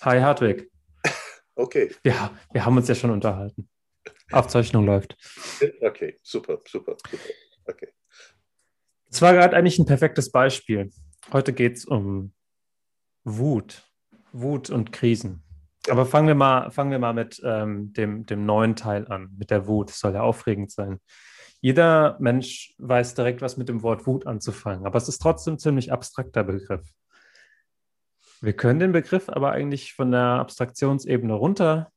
Hi Hartwig. Okay. Ja, wir haben uns ja schon unterhalten. Aufzeichnung läuft. Okay, super, super, super. Okay. Es war gerade eigentlich ein perfektes Beispiel. Heute geht es um Wut. Wut und Krisen. Aber fangen wir mal, fangen wir mal mit ähm, dem, dem neuen Teil an, mit der Wut. Das soll ja aufregend sein. Jeder Mensch weiß direkt, was mit dem Wort Wut anzufangen, aber es ist trotzdem ein ziemlich abstrakter Begriff. Wir können den Begriff aber eigentlich von der Abstraktionsebene runter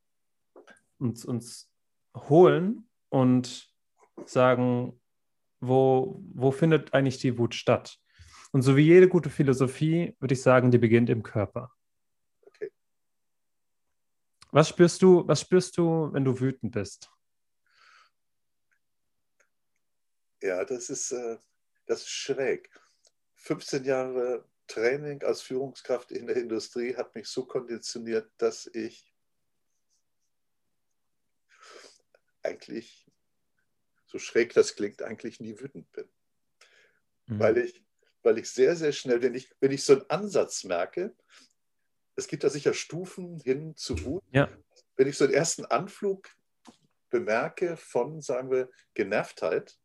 uns, uns holen und sagen, wo, wo findet eigentlich die Wut statt? Und so wie jede gute Philosophie würde ich sagen, die beginnt im Körper. Okay. Was spürst du, was spürst du, wenn du wütend bist? Ja, das ist, äh, das ist schräg. 15 Jahre Training als Führungskraft in der Industrie hat mich so konditioniert, dass ich eigentlich, so schräg das klingt, eigentlich nie wütend bin. Mhm. Weil, ich, weil ich sehr, sehr schnell, wenn ich, wenn ich so einen Ansatz merke, es gibt da sicher Stufen hin zu Wut. Ja. Wenn ich so einen ersten Anflug bemerke von, sagen wir, Genervtheit,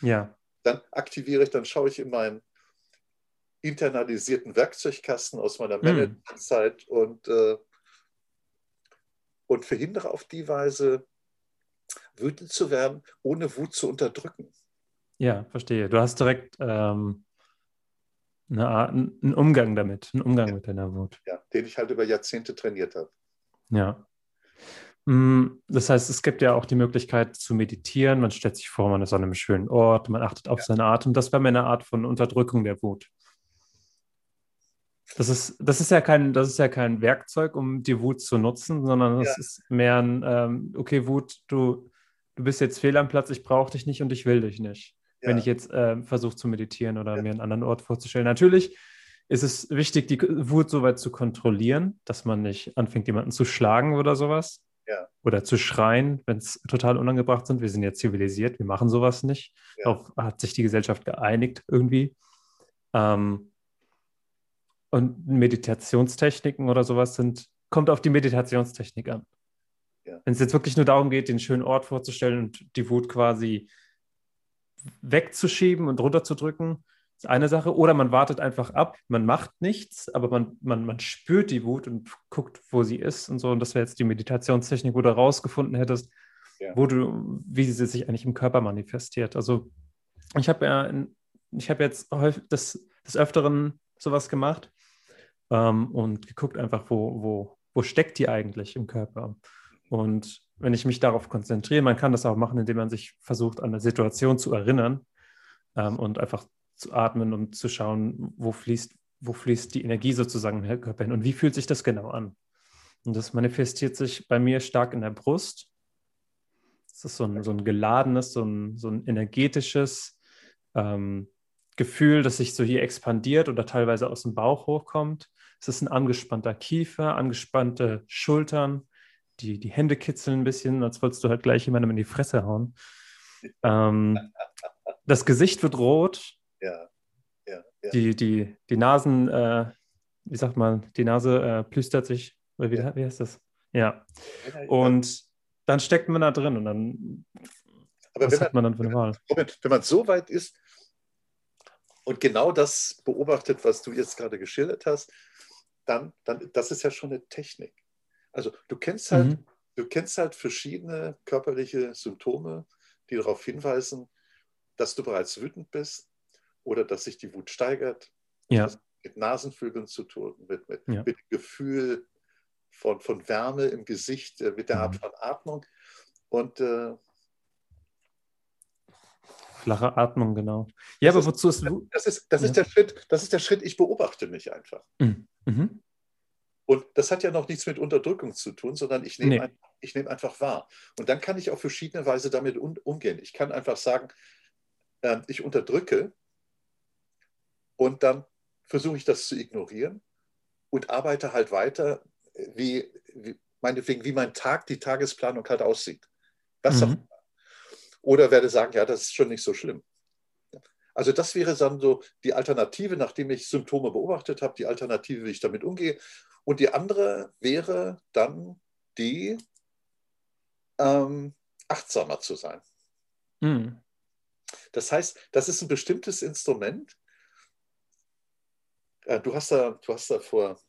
ja. dann aktiviere ich, dann schaue ich in meinen internalisierten Werkzeugkasten aus meiner mm. Managementzeit und, äh, und verhindere auf die Weise, wütend zu werden, ohne Wut zu unterdrücken. Ja, verstehe. Du hast direkt ähm, eine Art, einen Umgang damit, einen Umgang ja. mit deiner Wut. Ja, den ich halt über Jahrzehnte trainiert habe. Ja. Mm, das heißt, es gibt ja auch die Möglichkeit zu meditieren. Man stellt sich vor, man ist an einem schönen Ort, man achtet auf ja. seinen Atem. Das wäre mir eine Art von Unterdrückung der Wut. Das ist, das ist ja kein, das ist ja kein Werkzeug, um die Wut zu nutzen, sondern das ja. ist mehr ein, ähm, okay, Wut, du, du bist jetzt fehl am Platz, ich brauche dich nicht und ich will dich nicht. Ja. Wenn ich jetzt äh, versuche zu meditieren oder ja. mir einen anderen Ort vorzustellen. Natürlich ist es wichtig, die Wut so weit zu kontrollieren, dass man nicht anfängt, jemanden zu schlagen oder sowas. Oder zu schreien, wenn es total unangebracht sind. Wir sind ja zivilisiert, wir machen sowas nicht. Darauf hat sich die Gesellschaft geeinigt irgendwie. Ähm, und Meditationstechniken oder sowas sind, kommt auf die Meditationstechnik an. Ja. Wenn es jetzt wirklich nur darum geht, den schönen Ort vorzustellen und die Wut quasi wegzuschieben und runterzudrücken, ist eine Sache. Oder man wartet einfach ab, man macht nichts, aber man, man, man spürt die Wut und guckt, wo sie ist und so. Und das wäre jetzt die Meditationstechnik, wo du rausgefunden hättest, ja. wo du, wie sie sich eigentlich im Körper manifestiert. Also ich habe ja, ich habe jetzt häufig des, des Öfteren sowas gemacht ähm, und geguckt einfach, wo, wo, wo steckt die eigentlich im Körper. Und wenn ich mich darauf konzentriere, man kann das auch machen, indem man sich versucht, an eine Situation zu erinnern ähm, und einfach zu atmen und zu schauen, wo fließt, wo fließt die Energie sozusagen im Körper hin und wie fühlt sich das genau an. Und das manifestiert sich bei mir stark in der Brust. Das ist so ein, so ein geladenes, so ein, so ein energetisches, ähm, Gefühl, das sich so hier expandiert oder teilweise aus dem Bauch hochkommt. Es ist ein angespannter Kiefer, angespannte Schultern, die, die Hände kitzeln ein bisschen, als wolltest du halt gleich jemandem in die Fresse hauen. Ähm, das Gesicht wird rot. Ja. ja, ja. Die, die, die Nasen, äh, wie sagt man, die Nase äh, plüstert sich. Oder wie, ja. wie heißt das? Ja. Und dann steckt man da drin und dann. Aber was hat man, man dann für eine Wahl? Moment, wenn man so weit ist, und genau das beobachtet, was du jetzt gerade geschildert hast, dann, dann das ist ja schon eine Technik. Also du kennst halt, mhm. du kennst halt verschiedene körperliche Symptome, die darauf hinweisen, dass du bereits wütend bist oder dass sich die Wut steigert. Ja. mit Nasenflügeln zu tun, mit, mit, ja. mit Gefühl von, von Wärme im Gesicht, äh, mit der Art mhm. von Atmung. Und äh, Flache Atmung, genau. Ja, das aber wozu ist Das ist, das, ist ja. der Schritt, das ist der Schritt, ich beobachte mich einfach. Mhm. Mhm. Und das hat ja noch nichts mit Unterdrückung zu tun, sondern ich nehme, nee. ein, ich nehme einfach wahr. Und dann kann ich auf verschiedene Weise damit um, umgehen. Ich kann einfach sagen, äh, ich unterdrücke und dann versuche ich das zu ignorieren und arbeite halt weiter, wie, wie meinetwegen, wie mein Tag, die Tagesplanung halt aussieht. Was mhm. Oder werde sagen, ja, das ist schon nicht so schlimm. Also das wäre dann so die Alternative, nachdem ich Symptome beobachtet habe, die Alternative, wie ich damit umgehe. Und die andere wäre dann die, ähm, achtsamer zu sein. Mhm. Das heißt, das ist ein bestimmtes Instrument. Äh, du hast da, du hast da vor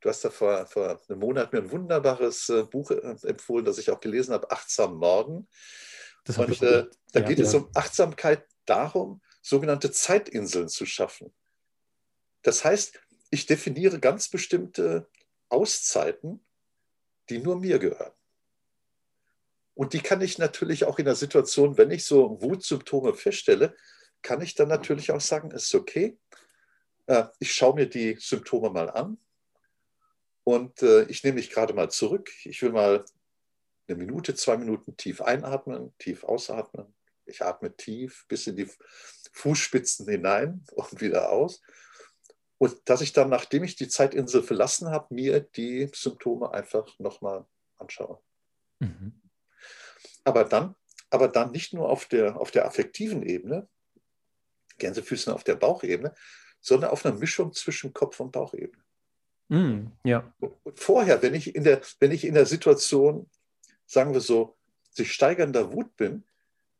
Du hast da vor, vor einem Monat mir ein wunderbares äh, Buch äh, empfohlen, das ich auch gelesen habe, Achtsam Morgen. Das Und, äh, da ja, geht ja. es um Achtsamkeit darum, sogenannte Zeitinseln zu schaffen. Das heißt, ich definiere ganz bestimmte Auszeiten, die nur mir gehören. Und die kann ich natürlich auch in der Situation, wenn ich so Wutsymptome feststelle, kann ich dann natürlich auch sagen, es ist okay. Äh, ich schaue mir die Symptome mal an und äh, ich nehme mich gerade mal zurück. Ich will mal eine Minute, zwei Minuten tief einatmen, tief ausatmen. Ich atme tief bis in die Fußspitzen hinein und wieder aus. Und dass ich dann, nachdem ich die Zeitinsel verlassen habe, mir die Symptome einfach nochmal anschaue. Mhm. Aber, dann, aber dann nicht nur auf der, auf der affektiven Ebene, Gänsefüßen auf der Bauchebene, sondern auf einer Mischung zwischen Kopf- und Bauchebene. Mm, ja. Und vorher, wenn ich, in der, wenn ich in der Situation, sagen wir so, sich steigernder Wut bin,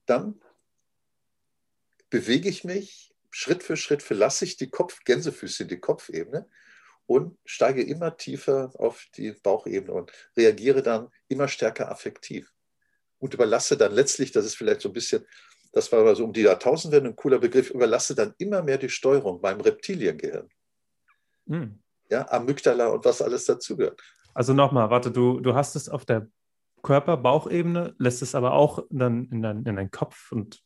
dann bewege ich mich Schritt für Schritt, verlasse ich die Kopf, Gänsefüße, die Kopfebene und steige immer tiefer auf die Bauchebene und reagiere dann immer stärker affektiv. Und überlasse dann letztlich, das ist vielleicht so ein bisschen, das war aber so um die Jahrtausendwende ein cooler Begriff, überlasse dann immer mehr die Steuerung meinem Reptiliengehirn. Mm ja, Amygdala und was alles dazugehört. Also nochmal, warte, du, du hast es auf der Körper-Bauchebene, lässt es aber auch dann in, dein, in deinen Kopf und,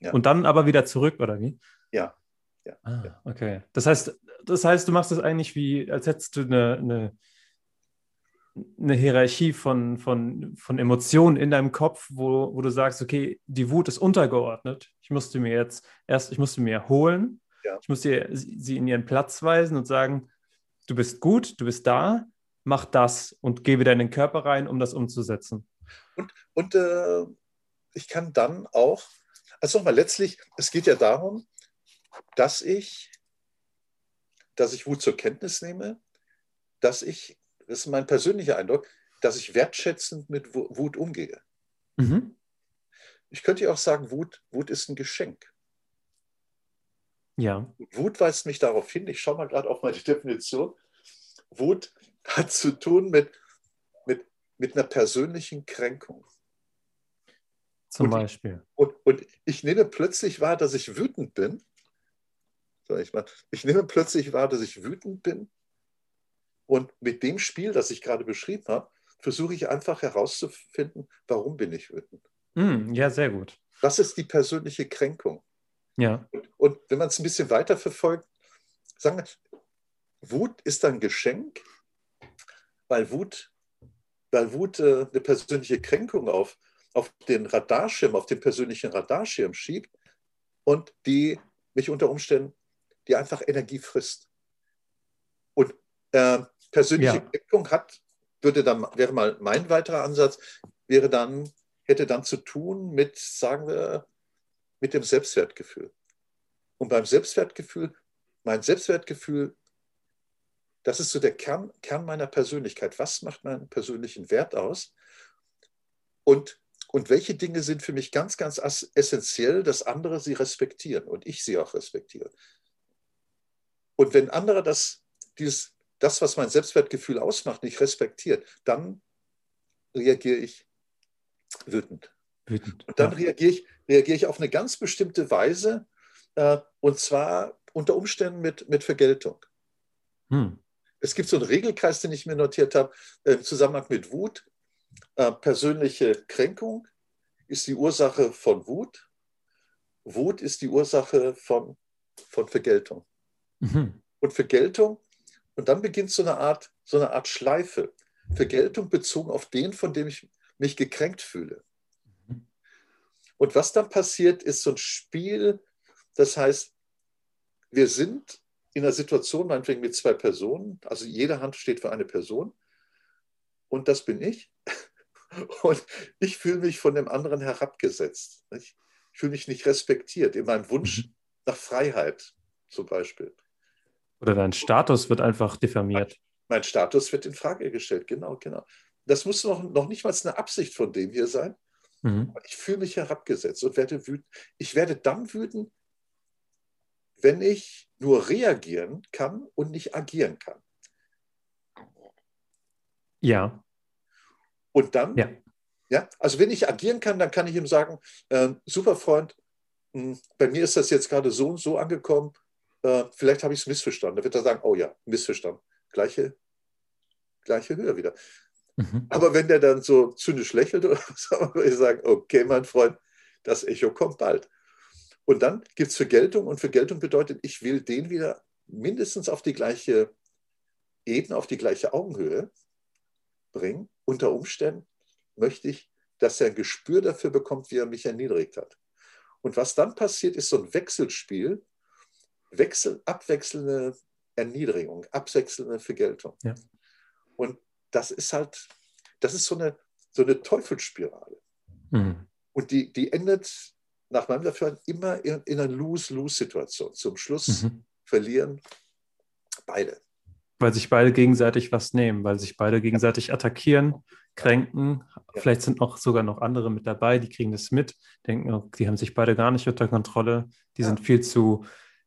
ja. und dann aber wieder zurück, oder wie? Ja. ja. Ah, okay. Das heißt, das heißt, du machst es eigentlich wie, als hättest du eine, eine, eine Hierarchie von, von, von Emotionen in deinem Kopf, wo, wo du sagst, okay, die Wut ist untergeordnet. Ich musste mir jetzt erst, ich musste mir holen, ja. ich musste sie in ihren Platz weisen und sagen, du bist gut, du bist da, mach das und geh wieder in den Körper rein, um das umzusetzen. Und, und äh, ich kann dann auch, also nochmal, letztlich, es geht ja darum, dass ich, dass ich Wut zur Kenntnis nehme, dass ich, das ist mein persönlicher Eindruck, dass ich wertschätzend mit Wut umgehe. Mhm. Ich könnte ja auch sagen, Wut, Wut ist ein Geschenk. Ja. Wut weist mich darauf hin, ich schaue mal gerade auf meine Definition. Wut hat zu tun mit, mit, mit einer persönlichen Kränkung. Zum und Beispiel. Ich, und, und ich nehme plötzlich wahr, dass ich wütend bin. Sag ich mal, ich nehme plötzlich wahr, dass ich wütend bin. Und mit dem Spiel, das ich gerade beschrieben habe, versuche ich einfach herauszufinden, warum bin ich wütend. Mm, ja, sehr gut. Was ist die persönliche Kränkung? Ja. Und, und wenn man es ein bisschen weiter verfolgt, sagen wir, Wut ist ein Geschenk, weil Wut, weil Wut äh, eine persönliche Kränkung auf, auf den Radarschirm, auf den persönlichen Radarschirm schiebt und die mich unter Umständen, die einfach Energie frisst. Und äh, persönliche ja. Kränkung hat, würde dann, wäre mal mein weiterer Ansatz, wäre dann, hätte dann zu tun mit, sagen wir, mit dem Selbstwertgefühl. Und beim Selbstwertgefühl, mein Selbstwertgefühl, das ist so der Kern, Kern meiner Persönlichkeit. Was macht meinen persönlichen Wert aus? Und, und welche Dinge sind für mich ganz, ganz essentiell, dass andere sie respektieren und ich sie auch respektiere? Und wenn andere das, dieses, das, was mein Selbstwertgefühl ausmacht, nicht respektiert, dann reagiere ich wütend. wütend. Und dann reagiere, ich, reagiere ich auf eine ganz bestimmte Weise, äh, und zwar unter Umständen mit, mit Vergeltung. Hm. Es gibt so einen Regelkreis, den ich mir notiert habe, äh, im Zusammenhang mit Wut. Äh, persönliche Kränkung ist die Ursache von Wut. Wut ist die Ursache von, von Vergeltung. Mhm. Und Vergeltung, und dann beginnt so eine Art, so eine Art Schleife. Vergeltung bezogen auf den, von dem ich mich gekränkt fühle. Mhm. Und was dann passiert, ist so ein Spiel das heißt, wir sind in einer Situation, meinetwegen mit zwei Personen, also jede Hand steht für eine Person und das bin ich. Und ich fühle mich von dem anderen herabgesetzt. Ich fühle mich nicht respektiert in meinem Wunsch mhm. nach Freiheit zum Beispiel. Oder dein Status wird einfach diffamiert. Mein Status wird in Frage gestellt, genau, genau. Das muss noch, noch nicht mal eine Absicht von dem hier sein. Mhm. Ich fühle mich herabgesetzt und werde wütend. Ich werde dann wütend, wenn ich nur reagieren kann und nicht agieren kann. Ja. Und dann, ja. ja, also wenn ich agieren kann, dann kann ich ihm sagen, äh, super Freund, mh, hm, bei mir ist das jetzt gerade so und so angekommen, äh, vielleicht habe ich es missverstanden. Da wird er sagen, oh ja, missverstanden. Gleiche, gleiche Höhe wieder. Mhm. Aber wenn der dann so zynisch lächelt oder so, würde ich sagen, okay, mein Freund, das Echo kommt bald. Und dann gibt es Vergeltung und Vergeltung bedeutet, ich will den wieder mindestens auf die gleiche Ebene, auf die gleiche Augenhöhe bringen. Unter Umständen möchte ich, dass er ein Gespür dafür bekommt, wie er mich erniedrigt hat. Und was dann passiert, ist so ein Wechselspiel, Wechsel, abwechselnde Erniedrigung, abwechselnde Vergeltung. Ja. Und das ist halt, das ist so eine, so eine Teufelsspirale. Mhm. Und die, die endet nach meinem Dafürhalten immer in, in einer Lose-Lose-Situation. Zum Schluss mhm. verlieren beide. Weil sich beide gegenseitig was nehmen, weil sich beide gegenseitig attackieren, kränken. Ja. Vielleicht sind auch sogar noch andere mit dabei, die kriegen das mit, denken, oh, die haben sich beide gar nicht unter Kontrolle. Die ja. sind viel zu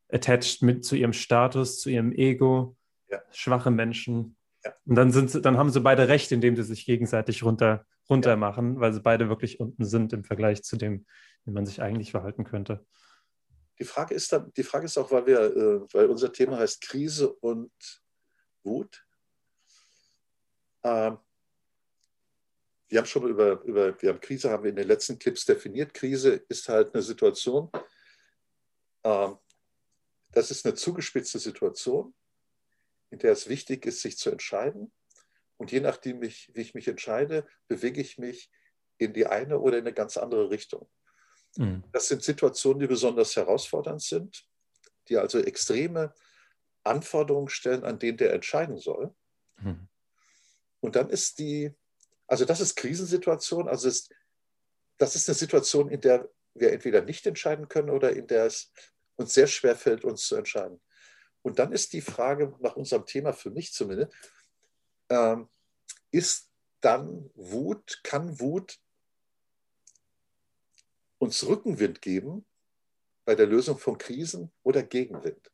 attached mit zu ihrem Status, zu ihrem Ego. Ja. Schwache Menschen. Und dann, sind sie, dann haben sie beide recht, indem sie sich gegenseitig runter, runter machen, weil sie beide wirklich unten sind im Vergleich zu dem, wie man sich eigentlich verhalten könnte. Die Frage ist, dann, die Frage ist auch, weil, wir, äh, weil unser Thema heißt Krise und Wut. Ähm, wir haben schon über, über wir haben Krise, haben wir in den letzten Clips definiert. Krise ist halt eine Situation, ähm, das ist eine zugespitzte Situation, in der es wichtig ist, sich zu entscheiden. Und je nachdem, wie ich mich entscheide, bewege ich mich in die eine oder in eine ganz andere Richtung. Mhm. Das sind Situationen, die besonders herausfordernd sind, die also extreme Anforderungen stellen an den, der entscheiden soll. Mhm. Und dann ist die, also das ist Krisensituation, also ist, das ist eine Situation, in der wir entweder nicht entscheiden können oder in der es uns sehr schwer fällt, uns zu entscheiden. Und dann ist die Frage nach unserem Thema für mich zumindest, ähm, ist dann Wut, kann Wut uns Rückenwind geben bei der Lösung von Krisen oder Gegenwind?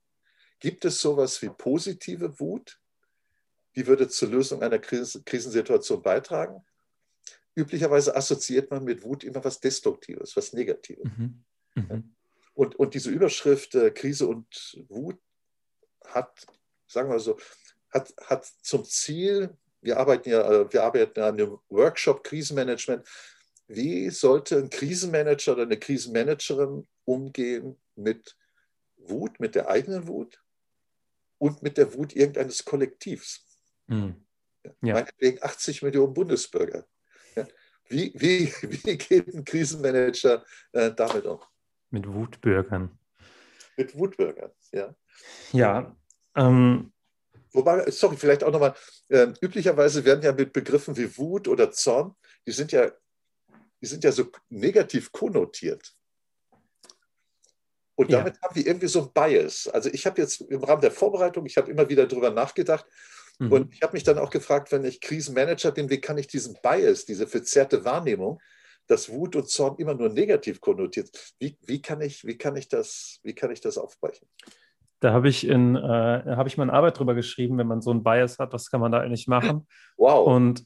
Gibt es sowas wie positive Wut? Die würde zur Lösung einer Krisensituation beitragen? Üblicherweise assoziiert man mit Wut immer was Destruktives, was Negatives. Mhm. Mhm. Und, und diese Überschrift äh, Krise und Wut hat, sagen wir so, hat, hat zum Ziel, wir arbeiten ja, äh, wir arbeiten an einem Workshop Krisenmanagement. Wie sollte ein Krisenmanager oder eine Krisenmanagerin umgehen mit Wut, mit der eigenen Wut und mit der Wut irgendeines Kollektivs? Mhm. Ja. Meinetwegen 80 Millionen Bundesbürger. Ja. Wie, wie, wie geht ein Krisenmanager äh, damit um? Mit Wutbürgern. Mit Wutbürgern, ja. Ja. Ähm, Wobei, sorry, vielleicht auch nochmal, äh, üblicherweise werden ja mit Begriffen wie Wut oder Zorn, die sind ja, die sind ja so negativ konnotiert. Und damit ja. haben wir irgendwie so ein Bias. Also ich habe jetzt im Rahmen der Vorbereitung, ich habe immer wieder darüber nachgedacht mhm. und ich habe mich dann auch gefragt, wenn ich Krisenmanager bin, wie kann ich diesen Bias, diese verzerrte Wahrnehmung, dass Wut und Zorn immer nur negativ konnotiert. Wie, wie, kann, ich, wie, kann, ich das, wie kann ich das aufbrechen? Da habe ich in äh, habe ich mal eine Arbeit drüber geschrieben, wenn man so einen Bias hat, was kann man da eigentlich machen? Wow. Und,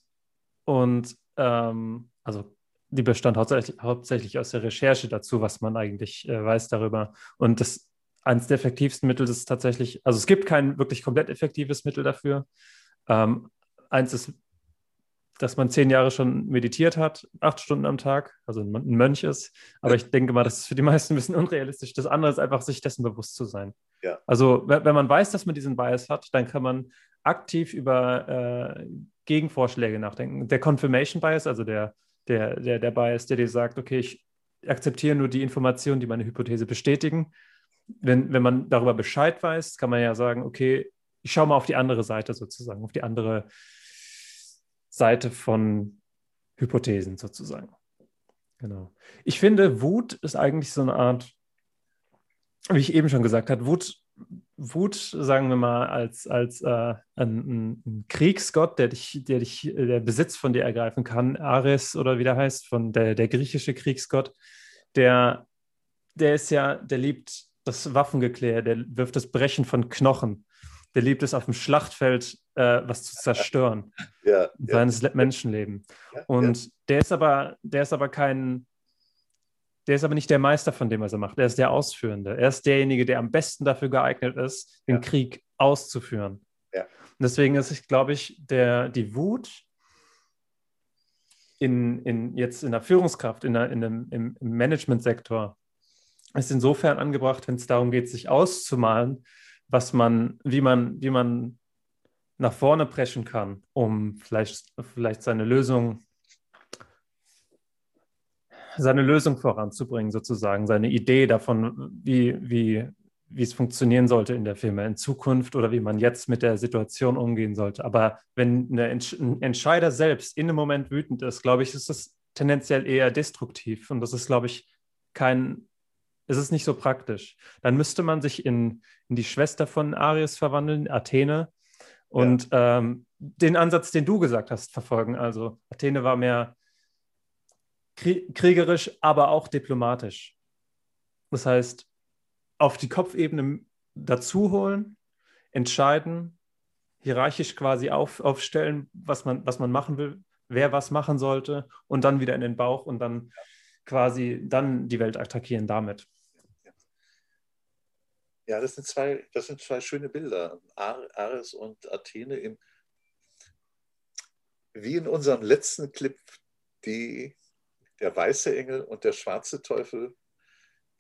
und ähm, also die bestand hauptsächlich, hauptsächlich aus der Recherche dazu, was man eigentlich äh, weiß darüber. Und das eines der effektivsten Mittel ist tatsächlich, also es gibt kein wirklich komplett effektives Mittel dafür. Ähm, eins ist dass man zehn Jahre schon meditiert hat, acht Stunden am Tag, also ein Mönch ist. Aber ich denke mal, das ist für die meisten ein bisschen unrealistisch. Das andere ist einfach, sich dessen bewusst zu sein. Ja. Also, wenn man weiß, dass man diesen Bias hat, dann kann man aktiv über äh, Gegenvorschläge nachdenken. Der Confirmation Bias, also der, der, der, der Bias, der dir sagt, okay, ich akzeptiere nur die Informationen, die meine Hypothese bestätigen. Wenn, wenn man darüber Bescheid weiß, kann man ja sagen, okay, ich schaue mal auf die andere Seite sozusagen, auf die andere Seite von Hypothesen sozusagen. Genau. Ich finde, Wut ist eigentlich so eine Art, wie ich eben schon gesagt habe, Wut Wut, sagen wir mal, als, als äh, ein, ein, Kriegsgott, der dich, der dich, der Besitz von dir ergreifen kann, Ares oder wie der heißt, von der, der griechische Kriegsgott, der, der ist ja, der liebt das Waffengeklär, der wirft das Brechen von Knochen, der liebt es auf dem Schlachtfeld, äh, was zu zerstören, ja, seines ja. Menschenleben. Ja, Und der ist aber, der ist aber kein, der ist aber nicht der Meister von dem, was er macht. Er ist der Ausführende. Er ist derjenige, der am besten dafür geeignet ist, den ja. Krieg auszuführen. Ja. Und deswegen ist, glaube ich, der, die Wut in, in, jetzt in der Führungskraft, in der, in dem, im, im Managementsektor, ist insofern angebracht, wenn es darum geht, sich auszumalen, was man, wie man, wie man nach vorne preschen kann, um vielleicht, vielleicht seine Lösung seine Lösung voranzubringen, sozusagen, seine Idee davon, wie, wie, wie es funktionieren sollte in der Firma in Zukunft oder wie man jetzt mit der Situation umgehen sollte. Aber wenn ein Entscheider selbst in einem Moment wütend ist, glaube ich, ist das tendenziell eher destruktiv. Und das ist, glaube ich, kein, es ist nicht so praktisch. Dann müsste man sich in, in die Schwester von Aries verwandeln, Athene, und ja. ähm, den Ansatz, den du gesagt hast, verfolgen. Also Athene war mehr kriegerisch, aber auch diplomatisch. Das heißt, auf die Kopfebene dazu holen, entscheiden, hierarchisch quasi auf, aufstellen, was man, was man machen will, wer was machen sollte und dann wieder in den Bauch und dann quasi dann die Welt attackieren damit. Ja, das sind zwei, das sind zwei schöne Bilder. Ares und Athene im, wie in unserem letzten Clip, die der weiße Engel und der schwarze Teufel,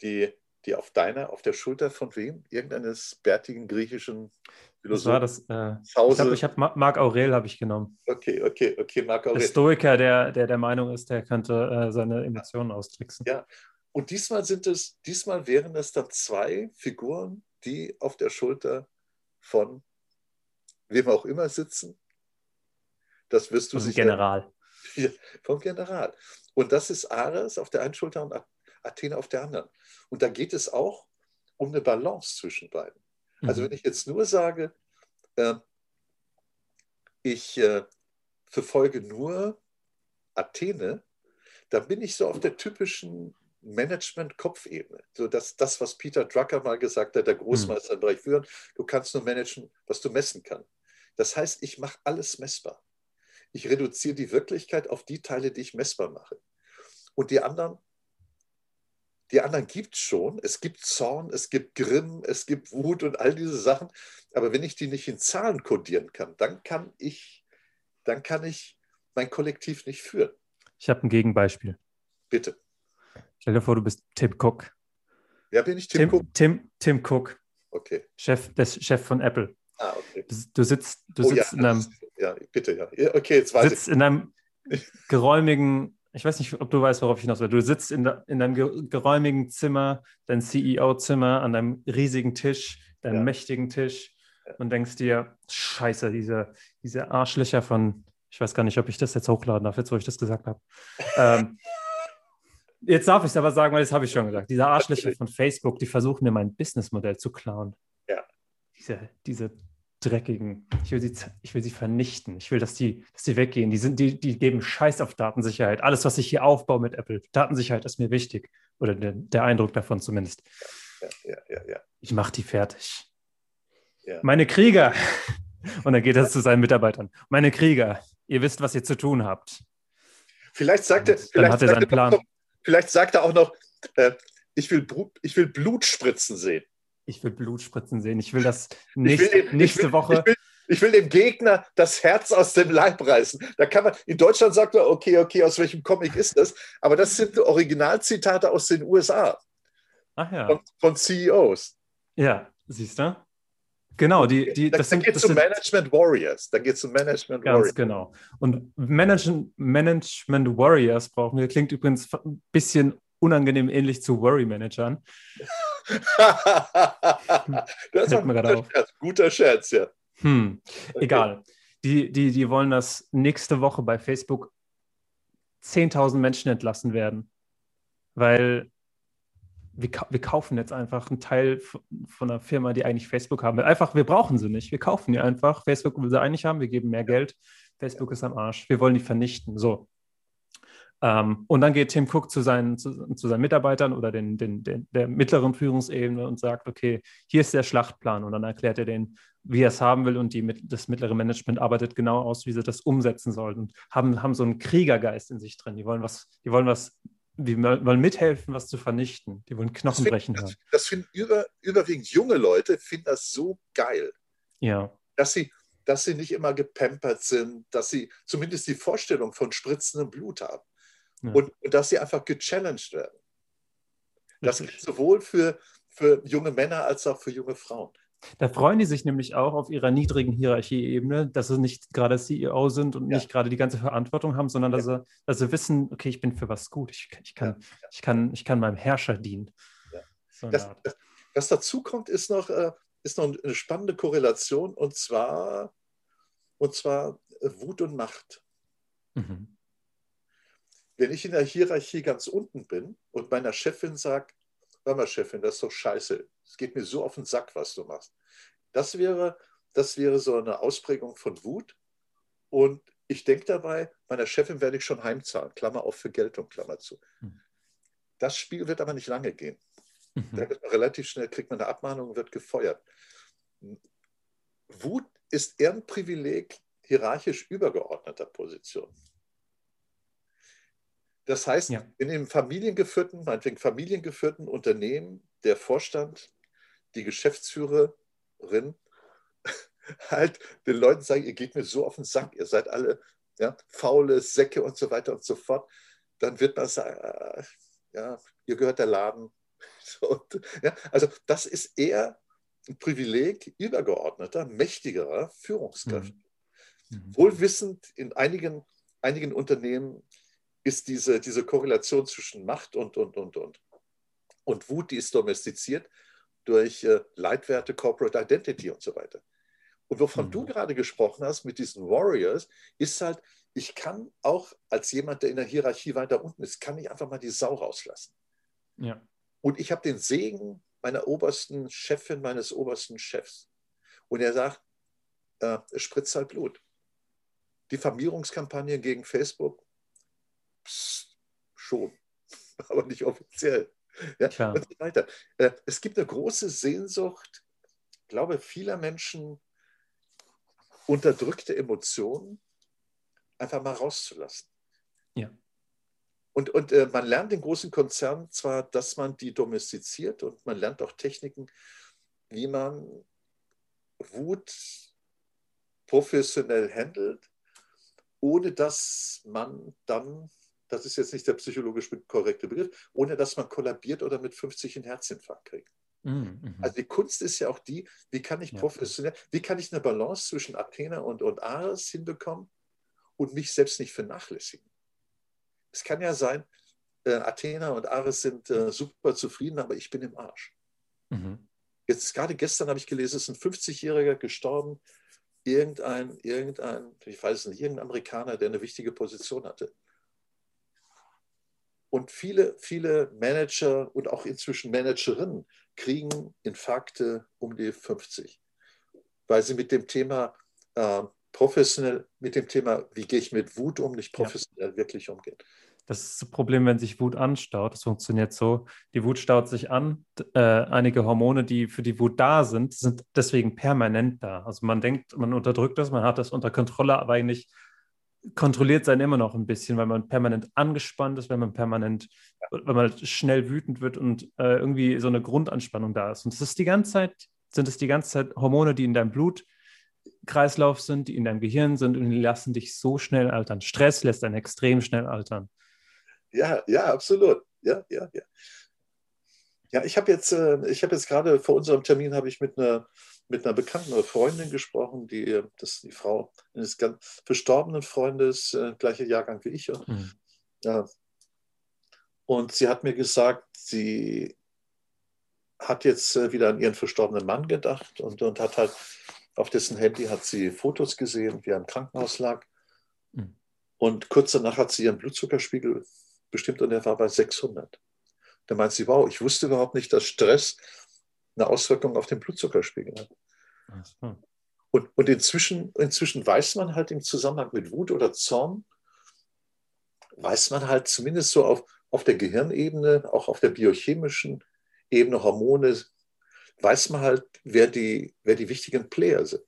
die, die auf deiner, auf der Schulter von wem? Irgendeines bärtigen griechischen Philosophen. Das war das. Äh, ich habe ich hab Marc Aurel habe ich genommen. Okay, okay, okay, Marc Aurel. Der Stoiker, der, der der Meinung ist, der könnte äh, seine Emotionen ja. austricksen. Ja, und diesmal sind es, diesmal wären es dann zwei Figuren, die auf der Schulter von wem auch immer sitzen. Das wirst du sich. General. Ja, vom General. Und das ist Ares auf der einen Schulter und Athene auf der anderen. Und da geht es auch um eine Balance zwischen beiden. Also mhm. Wenn ich jetzt nur sage, äh, ich äh, verfolge nur Athene, dann bin ich so auf der typischen Management-Kopfebene. So dass das, was Peter Drucker mal gesagt hat, der Großmeister im Bereich Führen, du kannst nur managen, was du messen kannst. Das heißt, ich mache alles messbar. Ich reduziere die Wirklichkeit auf die Teile, die ich messbar mache. Und die anderen, die anderen gibt es schon. Es gibt Zorn, es gibt Grimm, es gibt Wut und all diese Sachen. Aber wenn ich die nicht in Zahlen kodieren kann, dann kann ich, dann kann ich mein Kollektiv nicht führen. Ich habe ein Gegenbeispiel. Bitte. Stell dir vor, du bist Tim Cook. Wer bin ich? Tim, Tim Cook? Tim, Tim Cook. Okay. Chef, der Chef von Apple. Ah, okay. Du, du sitzt, du oh, sitzt ja, in einem ja, bitte, ja. Okay, jetzt weiß sitzt ich. in einem geräumigen, ich weiß nicht, ob du weißt, worauf ich hinaus will. Du sitzt in, de, in deinem geräumigen Zimmer, dein CEO-Zimmer, an deinem riesigen Tisch, deinem ja. mächtigen Tisch ja. und denkst dir, scheiße, diese, diese Arschlöcher von, ich weiß gar nicht, ob ich das jetzt hochladen darf, jetzt wo ich das gesagt habe. ähm, jetzt darf ich es aber sagen, weil das habe ich schon gesagt. Diese Arschlöcher von Facebook, die versuchen mir mein Businessmodell zu klauen. Diese, diese dreckigen. Ich will sie, ich will sie vernichten. Ich will, dass die, dass die weggehen. Die, sind, die, die geben Scheiß auf Datensicherheit. Alles, was ich hier aufbaue mit Apple, Datensicherheit ist mir wichtig. Oder der, der Eindruck davon zumindest. Ja, ja, ja, ja. Ich mache die fertig. Ja. Meine Krieger. Und dann geht er zu seinen Mitarbeitern. Meine Krieger, ihr wisst, was ihr zu tun habt. Vielleicht sagt er, vielleicht, sagt er. Noch, vielleicht sagt er auch noch, äh, ich, will, ich will Blutspritzen sehen ich will Blutspritzen sehen. Ich will das nächste, will dem, nächste will, Woche. Ich will, ich will, dem Gegner das Herz aus dem Leib reißen. Da kann man, in Deutschland sagt er, okay, okay, aus welchem Comic ist das? Aber das sind Originalzitate aus den USA. Ach ja. Von, von CEOs. Ja, siehst du? Genau, die, die, das da, da geht es um Management Warriors. Da geht es um Management ganz Warriors. Ganz genau. Und Management, Management Warriors brauchen wir. Klingt übrigens ein bisschen unangenehm ähnlich zu Worry-Managern. das ist ein guter Scherz. guter Scherz, ja. Hm, okay. Egal. Die, die, die wollen, dass nächste Woche bei Facebook 10.000 Menschen entlassen werden, weil wir, wir, kaufen jetzt einfach einen Teil von einer Firma, die eigentlich Facebook haben. Einfach, wir brauchen sie nicht. Wir kaufen die einfach. Facebook will sie eigentlich haben, wir geben mehr Geld. Facebook ist am Arsch. Wir wollen die vernichten. So. Ähm, und dann geht Tim Cook zu seinen, zu, zu seinen Mitarbeitern oder den, den, den, der mittleren Führungsebene und sagt, okay, hier ist der Schlachtplan. Und dann erklärt er denen, wie er es haben will und die, das mittlere Management arbeitet genau aus, wie sie das umsetzen sollen und haben, haben so einen Kriegergeist in sich drin. Die wollen was, die wollen was die wollen mithelfen, was zu vernichten. Die wollen Knochen das brechen. das, das finden über, überwiegend junge Leute, finden das so geil. Ja. Dass sie, dass sie nicht immer gepampert sind, dass sie zumindest die Vorstellung von spritzendem Blut haben. Ja. Und, und, dass sie einfach gechallenged werden. Das gilt sowohl für, für junge Männer als auch für junge Frauen. Da freuen die sich nämlich auch auf ihrer niedrigen Hierarchieebene, dass sie nicht gerade CEO sind und ja. nicht gerade die ganze Verantwortung haben, sondern dass, ja. sie, dass sie wissen, okay, ich bin für was gut, ich, ich, kann, ich, kann, ich kann meinem Herrscher dienen. So das, das, was dazu kommt, ist noch, äh, ist noch eine spannende Korrelation und zwar, und zwar Wut und Macht. Mhm. Wenn ich in der Hierarchie ganz unten bin und meiner Chefin sage, hör mal, Chefin, das ist doch scheiße. Es geht mir so auf den Sack, was du machst. Das wäre, das wäre so eine Ausprägung von Wut. Und ich denke dabei, meiner Chefin werde ich schon heimzahlen, Klammer auf für Geltung, Klammer zu. Hm. Das Spiel wird aber nicht lange gehen. Mhm. relativ schnell kriegt man eine Abmahnung und wird gefeuert. Wut ist eher ein Privileg hierarchisch übergeordneter Position. Das heißt, ja. in einem familiengeführten, meinetwegen familiengeführten Unternehmen, der Vorstand, die Geschäftsführerin halt den Leuten sagen, ihr geht mir so auf den Sack, ihr seid alle ja, faule Säcke und so weiter und so fort, dann wird man sagen, äh, ja, ihr gehört der Laden. So, ja, also das ist eher ein Privileg übergeordneter, mächtigerer Führungskräfte. Mhm. Mhm. Wohlwissend in einigen, einigen Unternehmen ist diese, diese Korrelation zwischen Macht und, und, und, und. Und Wut, die ist domestiziert durch äh, Leitwerte, Corporate Identity und so weiter. Und wovon mhm. du gerade gesprochen hast mit diesen Warriors, ist halt, ich kann auch als jemand, der in der Hierarchie weiter unten ist, kann ich einfach mal die Sau rauslassen. Ja. Und ich habe den Segen meiner obersten Chefin, meines obersten Chefs. Und er sagt, äh, es spritzt halt Blut. Diffamierungskampagne gegen Facebook, Psst, schon, aber nicht offiziell. Ja, und so weiter. Äh, es gibt eine große Sehnsucht, ich glaube, vieler Menschen unterdrückte Emotionen einfach mal rauszulassen. Ja. Und, und äh, man lernt in großen Konzernen zwar, dass man die domestiziert und man lernt auch Techniken, wie man Wut professionell handelt, ohne dass man dann das ist jetzt nicht der psychologisch korrekte Begriff, ohne dass man kollabiert oder mit 50 einen Herzinfarkt kriegt. Mhm, mhm. Also die Kunst ist ja auch die, wie kann ich professionell, wie kann ich eine Balance zwischen Athena und, und Ares hinbekommen und mich selbst nicht vernachlässigen. Es kann ja sein, äh, Athena und Ares sind äh, super zufrieden, aber ich bin im Arsch. Mhm. Jetzt gerade gestern habe ich gelesen, es ist ein 50-Jähriger gestorben, irgendein, irgendein, ich weiß nicht, irgendein Amerikaner, der eine wichtige Position hatte. Und viele, viele Manager und auch inzwischen Managerinnen kriegen Infarkte um die 50, weil sie mit dem Thema äh, professionell, mit dem Thema, wie gehe ich mit Wut um, nicht professionell ja. wirklich umgehen. Das ist das Problem, wenn sich Wut anstaut. Das funktioniert so. Die Wut staut sich an. Äh, einige Hormone, die für die Wut da sind, sind deswegen permanent da. Also man denkt, man unterdrückt das, man hat das unter Kontrolle, aber eigentlich kontrolliert sein immer noch ein bisschen, weil man permanent angespannt ist, wenn man permanent, wenn man schnell wütend wird und äh, irgendwie so eine Grundanspannung da ist. Und das ist die ganze Zeit, sind es die ganze Zeit Hormone, die in deinem Blutkreislauf sind, die in deinem Gehirn sind und die lassen dich so schnell altern. Stress lässt einen extrem schnell altern. Ja, ja, absolut. Ja, ja, ja. Ja, ich habe jetzt, äh, ich habe jetzt gerade vor unserem Termin habe ich mit einer mit einer bekannten Freundin gesprochen, die, das die Frau eines ganz verstorbenen Freundes, äh, gleicher Jahrgang wie ich. Und, mhm. ja. und sie hat mir gesagt, sie hat jetzt äh, wieder an ihren verstorbenen Mann gedacht und, und hat halt auf dessen Handy hat sie Fotos gesehen, wie er im Krankenhaus lag. Mhm. Und kurz danach hat sie ihren Blutzuckerspiegel bestimmt und er war bei 600. dann meint sie, wow, ich wusste überhaupt nicht, dass Stress eine Auswirkung auf den Blutzuckerspiegel hat. So. Und, und inzwischen, inzwischen weiß man halt im Zusammenhang mit Wut oder Zorn, weiß man halt zumindest so auf, auf der Gehirnebene, auch auf der biochemischen Ebene, Hormone, weiß man halt, wer die, wer die wichtigen Player sind.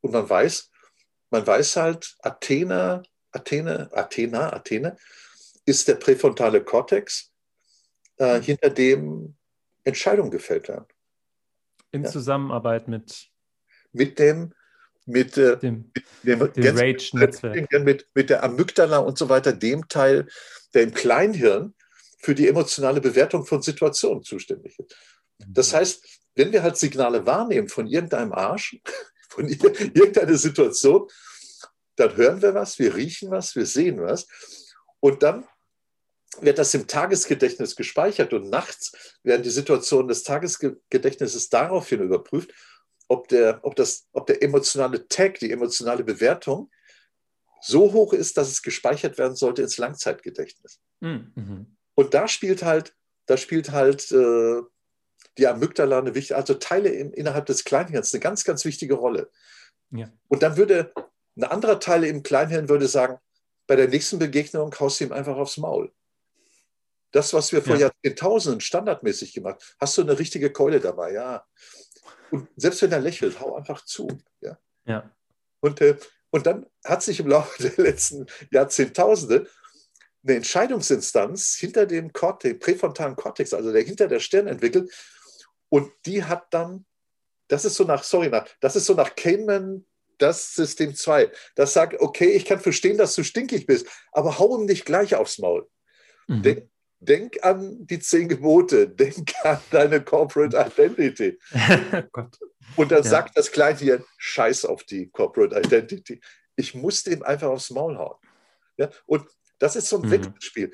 Und man weiß, man weiß halt, Athena, Athene, Athena, Athene ist der präfrontale Kortex, äh, hinter dem Entscheidungen gefällt werden. In ja. Zusammenarbeit mit mit dem mit, äh, dem, mit dem, Rage-Netzwerk. Mit, mit der Amygdala und so weiter, dem Teil, der im Kleinhirn für die emotionale Bewertung von Situationen zuständig ist. Das mhm. heißt, wenn wir halt Signale wahrnehmen von irgendeinem Arsch, von irgendeiner Situation, dann hören wir was, wir riechen was, wir sehen was. Und dann wird das im Tagesgedächtnis gespeichert und nachts werden die Situationen des Tagesgedächtnisses daraufhin überprüft, ob der, ob, das, ob der emotionale Tag, die emotionale Bewertung so hoch ist, dass es gespeichert werden sollte ins Langzeitgedächtnis. Hm, mhm. Und da spielt halt, da spielt halt äh, die Amygdala eine wichtige, also Teile in, innerhalb des Kleinhirns eine ganz, ganz wichtige Rolle. Ja. Und dann würde ein anderer Teil im Kleinhirn würde sagen, bei der nächsten Begegnung haust du ihm einfach aufs Maul. Das, was wir vor ja. Jahrtausenden standardmäßig gemacht haben. Hast du eine richtige Keule dabei? Ja. Und selbst wenn er lächelt, hau einfach zu. Ja. ja. Und, äh, und dann hat sich im Laufe der letzten Jahrzehntausende eine Entscheidungsinstanz hinter dem Cortex, präfrontalen Kortex, also der hinter der Stirn entwickelt. Und die hat dann, das ist so nach, sorry, nach, das ist so nach Kahneman das System 2. Das sagt, okay, ich kann verstehen, dass du stinkig bist, aber hau ihm nicht gleich aufs Maul. Mhm. Denk, denk an die zehn Gebote, denk an deine Corporate Identity. Und dann ja. sagt das Kleintier, scheiß auf die Corporate Identity. Ich muss dem einfach aufs Maul hauen. Ja? Und das ist so ein mhm. Wechselspiel.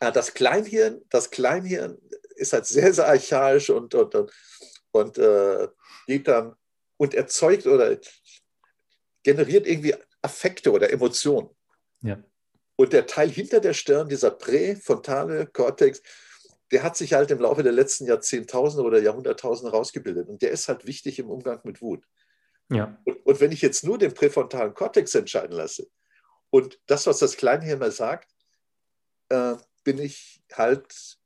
Ah, das Kleinhirn, das Kleinhirn ist halt sehr, sehr archaisch und, und, und, und äh, geht dann und erzeugt oder generiert irgendwie Affekte oder Emotionen. Ja. Und der Teil hinter der Stirn, dieser präfrontale Kortex, der hat sich halt im Laufe der letzten Jahrzehntausende oder Jahrhunderttausende rausgebildet. Und der ist halt wichtig im Umgang mit Wut. Ja. Und, und wenn ich jetzt nur den präfrontalen Kortex entscheiden lasse und das, was das Kleinhirn mir sagt, äh, bin ich halt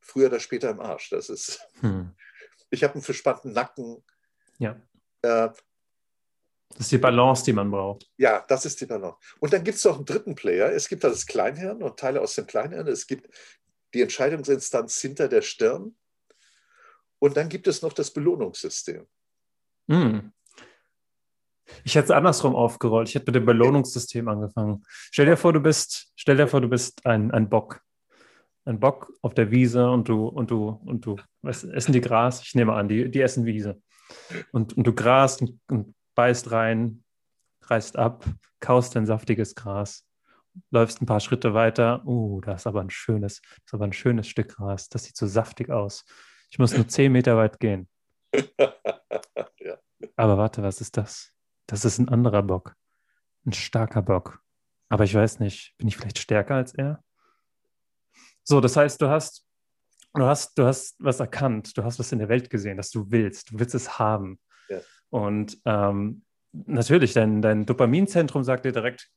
früher oder später im Arsch. Das ist, hm. ich habe einen verspannten Nacken. Ja. Äh, das ist die Balance, die man braucht. Ja, das ist die Balance. Und dann gibt es noch einen dritten Player. Es gibt das Kleinhirn und Teile aus dem Kleinhirn. Es gibt die Entscheidungsinstanz hinter der Stirn. Und dann gibt es noch das Belohnungssystem. Hm. Ich hätte es andersrum aufgerollt. Ich hätte mit dem Belohnungssystem angefangen. Stell dir vor, du bist, stell dir vor, du bist ein, ein Bock. Ein Bock auf der Wiese und du, und du, und du, was, essen die Gras? Ich nehme an, die, die essen Wiese. Und, und du grast und, und beißt rein, reißt ab, kaust ein saftiges Gras, läufst ein paar Schritte weiter. Uh, da ist aber ein schönes, das ist aber ein schönes Stück Gras. Das sieht so saftig aus. Ich muss nur zehn Meter weit gehen. ja. Aber warte, was ist das? Das ist ein anderer Bock. Ein starker Bock. Aber ich weiß nicht, bin ich vielleicht stärker als er? So, das heißt, du hast, du hast, du hast was erkannt, du hast was in der Welt gesehen, das du willst, du willst es haben. Ja. Und ähm, natürlich, dein, dein Dopaminzentrum sagt dir direkt,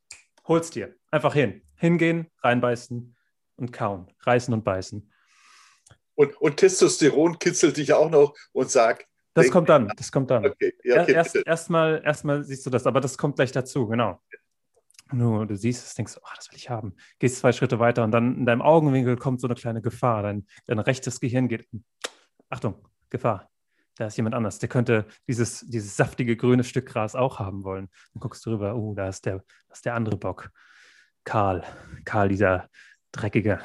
hol's dir. Einfach hin. Hingehen, reinbeißen und kauen. Reißen und beißen. Und, und Testosteron kitzelt dich auch noch und sagt. Das kommt dann, das kommt dann. Okay. Ja, okay, Erst, erstmal, erstmal siehst du das, aber das kommt gleich dazu, genau. Nur du siehst es, denkst, oh, das will ich haben. Gehst zwei Schritte weiter und dann in deinem Augenwinkel kommt so eine kleine Gefahr. Dein, dein rechtes Gehirn geht, Achtung, Gefahr da ist jemand anders, der könnte dieses, dieses saftige grüne Stück Gras auch haben wollen. Dann guckst du rüber, oh, da ist der, das ist der andere Bock. Karl, Karl, dieser dreckige.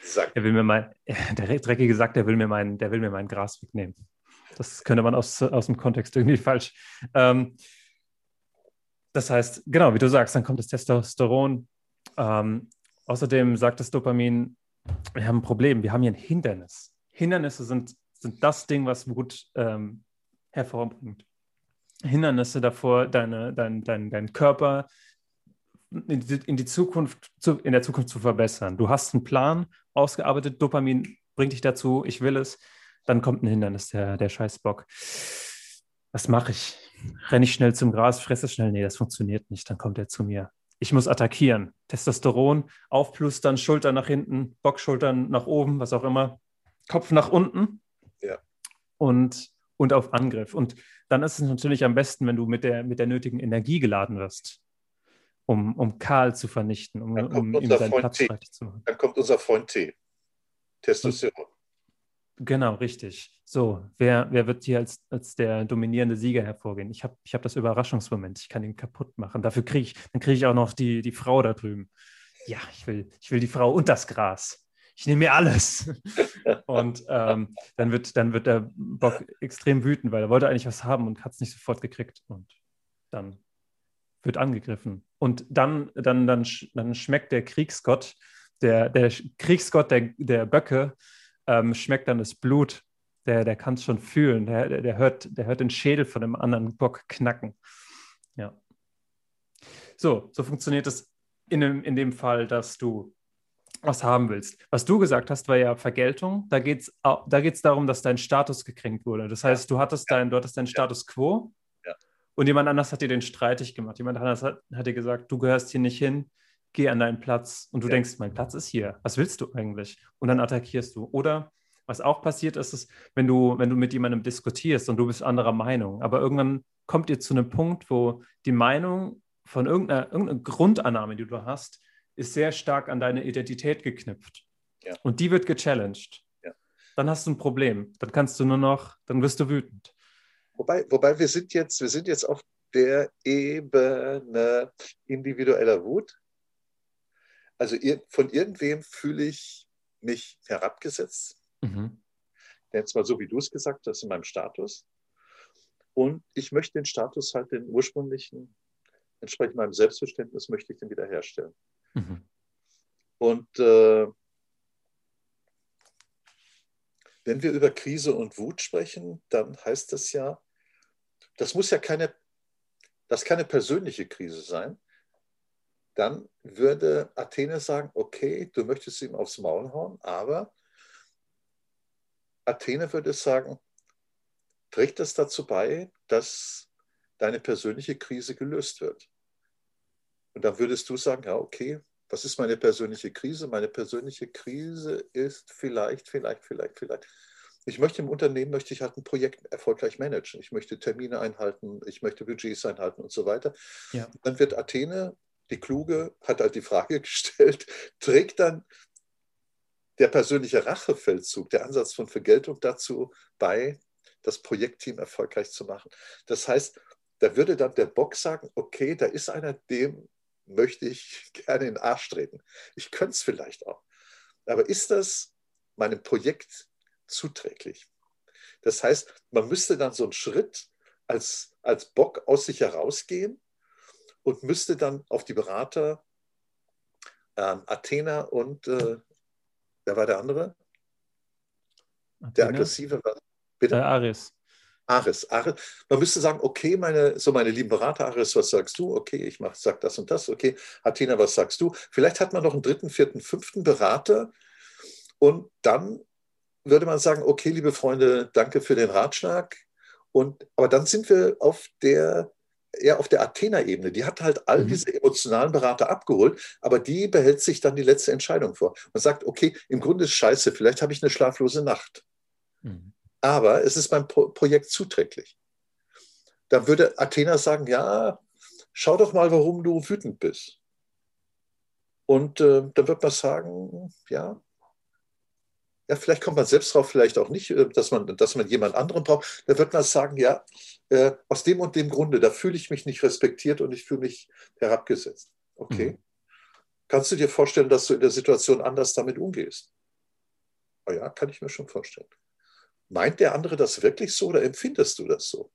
Sack. Der will mir mein, der dreckige Sack, der will mir mein, der will mir mein Gras wegnehmen. Das könnte man aus, aus dem Kontext irgendwie falsch. Ähm, das heißt, genau, wie du sagst, dann kommt das Testosteron. Ähm, außerdem sagt das Dopamin, wir haben ein Problem, wir haben hier ein Hindernis. Hindernisse sind sind das Ding, was Wut ähm, hervorbringt. Hindernisse davor, deine, dein, dein, dein Körper in die, in die Zukunft, zu, in der Zukunft zu verbessern. Du hast einen Plan ausgearbeitet, Dopamin bringt dich dazu, ich will es, dann kommt ein Hindernis, der, der Scheißbock. Was mache ich? Renne ich schnell zum Gras, fresse schnell? Nee, das funktioniert nicht. Dann kommt er zu mir. Ich muss attackieren. Testosteron, aufplustern, Schultern nach hinten, Bockschultern nach oben, was auch immer. Kopf nach unten. Ja. Und, und auf Angriff. Und dann ist es natürlich am besten, wenn du mit der, mit der nötigen Energie geladen wirst um, um Karl zu vernichten, um, um ihm seinen Freund Platz frei zu machen. Dann kommt unser Freund T. Testosteron. Genau, richtig. So, wer, wer wird hier als, als der dominierende Sieger hervorgehen? Ich habe ich hab das Überraschungsmoment, ich kann ihn kaputt machen. Dafür kriege ich, dann kriege ich auch noch die, die Frau da drüben. Ja, ich will, ich will die Frau und das Gras. Ich nehme mir alles. und ähm, dann, wird, dann wird der Bock extrem wütend, weil er wollte eigentlich was haben und hat es nicht sofort gekriegt. Und dann wird angegriffen. Und dann, dann, dann, dann schmeckt der Kriegsgott, der, der Kriegsgott der, der Böcke, ähm, schmeckt dann das Blut. Der, der kann es schon fühlen. Der, der, hört, der hört den Schädel von dem anderen Bock knacken. Ja. So, so funktioniert es in dem, in dem Fall, dass du was haben willst. Was du gesagt hast, war ja Vergeltung. Da geht es da geht's darum, dass dein Status gekränkt wurde. Das heißt, du hattest, dein, du hattest deinen Status quo und jemand anders hat dir den streitig gemacht. Jemand anders hat, hat dir gesagt, du gehörst hier nicht hin, geh an deinen Platz. Und du denkst, mein Platz ist hier. Was willst du eigentlich? Und dann attackierst du. Oder was auch passiert ist, ist, wenn du, wenn du mit jemandem diskutierst und du bist anderer Meinung, aber irgendwann kommt ihr zu einem Punkt, wo die Meinung von irgendeiner, irgendeiner Grundannahme, die du hast, ist sehr stark an deine Identität geknüpft. Ja. Und die wird gechallenged. Ja. Dann hast du ein Problem. Dann kannst du nur noch, dann wirst du wütend. Wobei, wobei wir sind jetzt, wir sind jetzt auf der Ebene individueller Wut. Also von irgendwem fühle ich mich herabgesetzt. Mhm. Jetzt mal so, wie du es gesagt hast, in meinem Status. Und ich möchte den Status halt, den ursprünglichen, entsprechend meinem Selbstverständnis, möchte ich den wiederherstellen. Mhm. Und äh, wenn wir über Krise und Wut sprechen, dann heißt das ja, das muss ja keine, das keine persönliche Krise sein, dann würde Athene sagen, okay, du möchtest ihm aufs Maul hauen, aber Athene würde sagen, trägt das dazu bei, dass deine persönliche Krise gelöst wird? Und dann würdest du sagen, ja, okay, was ist meine persönliche Krise? Meine persönliche Krise ist vielleicht, vielleicht, vielleicht, vielleicht ich möchte im Unternehmen möchte ich halt ein Projekt erfolgreich managen. Ich möchte Termine einhalten, ich möchte Budgets einhalten und so weiter. Ja. Dann wird Athene, die Kluge, hat halt die Frage gestellt, trägt dann der persönliche Rachefeldzug, der Ansatz von Vergeltung dazu bei, das Projektteam erfolgreich zu machen. Das heißt, da würde dann der Bock sagen, okay, da ist einer, dem möchte ich gerne in den Arsch treten. Ich könnte es vielleicht auch. Aber ist das meinem Projekt zuträglich. Das heißt, man müsste dann so einen Schritt als, als Bock aus sich herausgehen und müsste dann auf die Berater ähm, Athena und äh, wer war der andere? Athena? Der aggressive war. Bitte? Äh, Aris. Aris, Aris. Man müsste sagen, okay, meine, so meine lieben Berater, Aris, was sagst du? Okay, ich mach, sag das und das. Okay, Athena, was sagst du? Vielleicht hat man noch einen dritten, vierten, fünften Berater und dann würde man sagen, okay, liebe Freunde, danke für den Ratschlag. Und, aber dann sind wir auf der, eher auf der Athena-Ebene. Die hat halt all mhm. diese emotionalen Berater abgeholt, aber die behält sich dann die letzte Entscheidung vor und sagt, okay, im Grunde ist scheiße, vielleicht habe ich eine schlaflose Nacht. Mhm. Aber es ist beim Pro Projekt zuträglich. Dann würde Athena sagen, ja, schau doch mal, warum du wütend bist. Und äh, dann wird man sagen, ja, ja, vielleicht kommt man selbst drauf, vielleicht auch nicht, äh, dass man, dass man jemand anderen braucht. Da wird man sagen, ja, äh, aus dem und dem Grunde, da fühle ich mich nicht respektiert und ich fühle mich herabgesetzt. Okay. Mhm. Kannst du dir vorstellen, dass du in der Situation anders damit umgehst? Oh ja, kann ich mir schon vorstellen. Meint der andere das wirklich so oder empfindest du das so?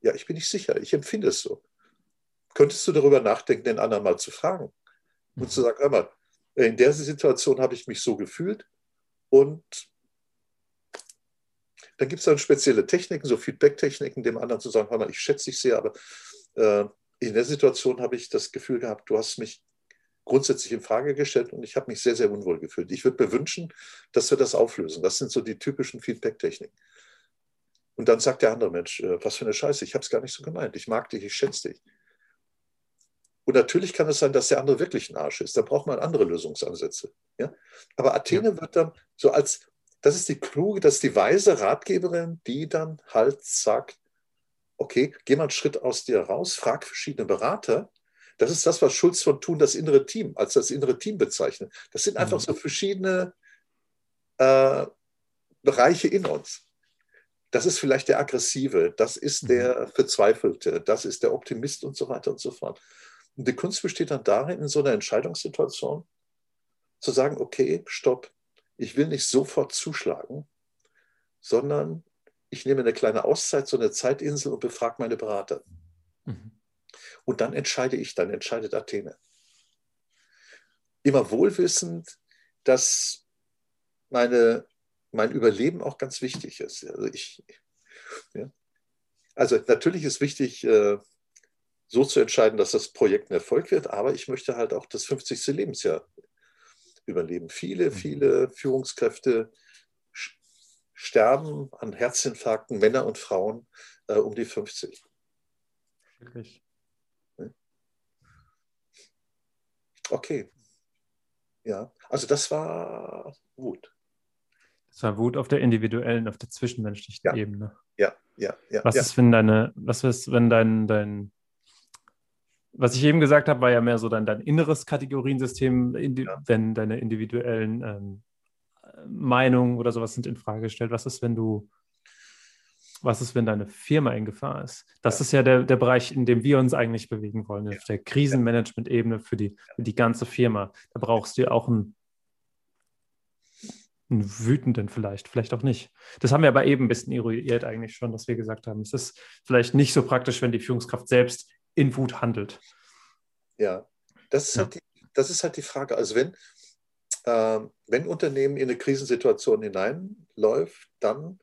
Ja, ich bin nicht sicher. Ich empfinde es so. Könntest du darüber nachdenken, den anderen mal zu fragen und mhm. zu sagen, hör mal, in der Situation habe ich mich so gefühlt und dann gibt es dann spezielle Techniken, so Feedback-Techniken, dem anderen zu sagen, hör mal, ich schätze dich sehr, aber äh, in der Situation habe ich das Gefühl gehabt, du hast mich grundsätzlich in Frage gestellt und ich habe mich sehr, sehr unwohl gefühlt. Ich würde mir wünschen, dass wir das auflösen. Das sind so die typischen Feedback-Techniken. Und dann sagt der andere Mensch, äh, was für eine Scheiße, ich habe es gar nicht so gemeint. Ich mag dich, ich schätze dich. Und natürlich kann es sein, dass der andere wirklich ein Arsch ist. Da braucht man andere Lösungsansätze. Ja? Aber Athene ja. wird dann so als, das ist die kluge, das ist die weise Ratgeberin, die dann halt sagt, okay, geh mal einen Schritt aus dir raus, frag verschiedene Berater. Das ist das, was Schulz von Thun das innere Team, als das innere Team bezeichnet. Das sind einfach mhm. so verschiedene äh, Bereiche in uns. Das ist vielleicht der Aggressive, das ist mhm. der Verzweifelte, das ist der Optimist und so weiter und so fort. Und die Kunst besteht dann darin, in so einer Entscheidungssituation zu sagen, okay, stopp, ich will nicht sofort zuschlagen, sondern ich nehme eine kleine Auszeit, so eine Zeitinsel und befrage meine Berater. Mhm. Und dann entscheide ich, dann entscheidet Athene. Immer wohlwissend, dass meine, mein Überleben auch ganz wichtig ist. Also, ich, ja. also natürlich ist wichtig, äh, so zu entscheiden, dass das Projekt ein Erfolg wird, aber ich möchte halt auch das 50. Lebensjahr überleben. Viele, mhm. viele Führungskräfte sterben an Herzinfarkten, Männer und Frauen äh, um die 50. Wirklich. Okay. Ja, also das war Wut. Das war Wut auf der individuellen, auf der zwischenmenschlichen ja. Ebene. Ja, ja, ja. Was ja. ist, wenn deine, was ist, wenn dein, dein was ich eben gesagt habe, war ja mehr so dein, dein inneres Kategoriensystem, ja. wenn deine individuellen ähm, Meinungen oder sowas sind in Frage gestellt. Was ist, wenn du, was ist, wenn deine Firma in Gefahr ist? Das ja. ist ja der, der Bereich, in dem wir uns eigentlich bewegen wollen, ja. auf der Krisenmanagement-Ebene für die, für die ganze Firma. Da brauchst du auch einen, einen wütenden vielleicht, vielleicht auch nicht. Das haben wir aber eben ein bisschen eruiert eigentlich schon, dass wir gesagt haben, es ist vielleicht nicht so praktisch, wenn die Führungskraft selbst in Wut handelt. Ja, das ist, ja. Halt, die, das ist halt die Frage. Also wenn, äh, wenn Unternehmen in eine Krisensituation hineinläuft, dann,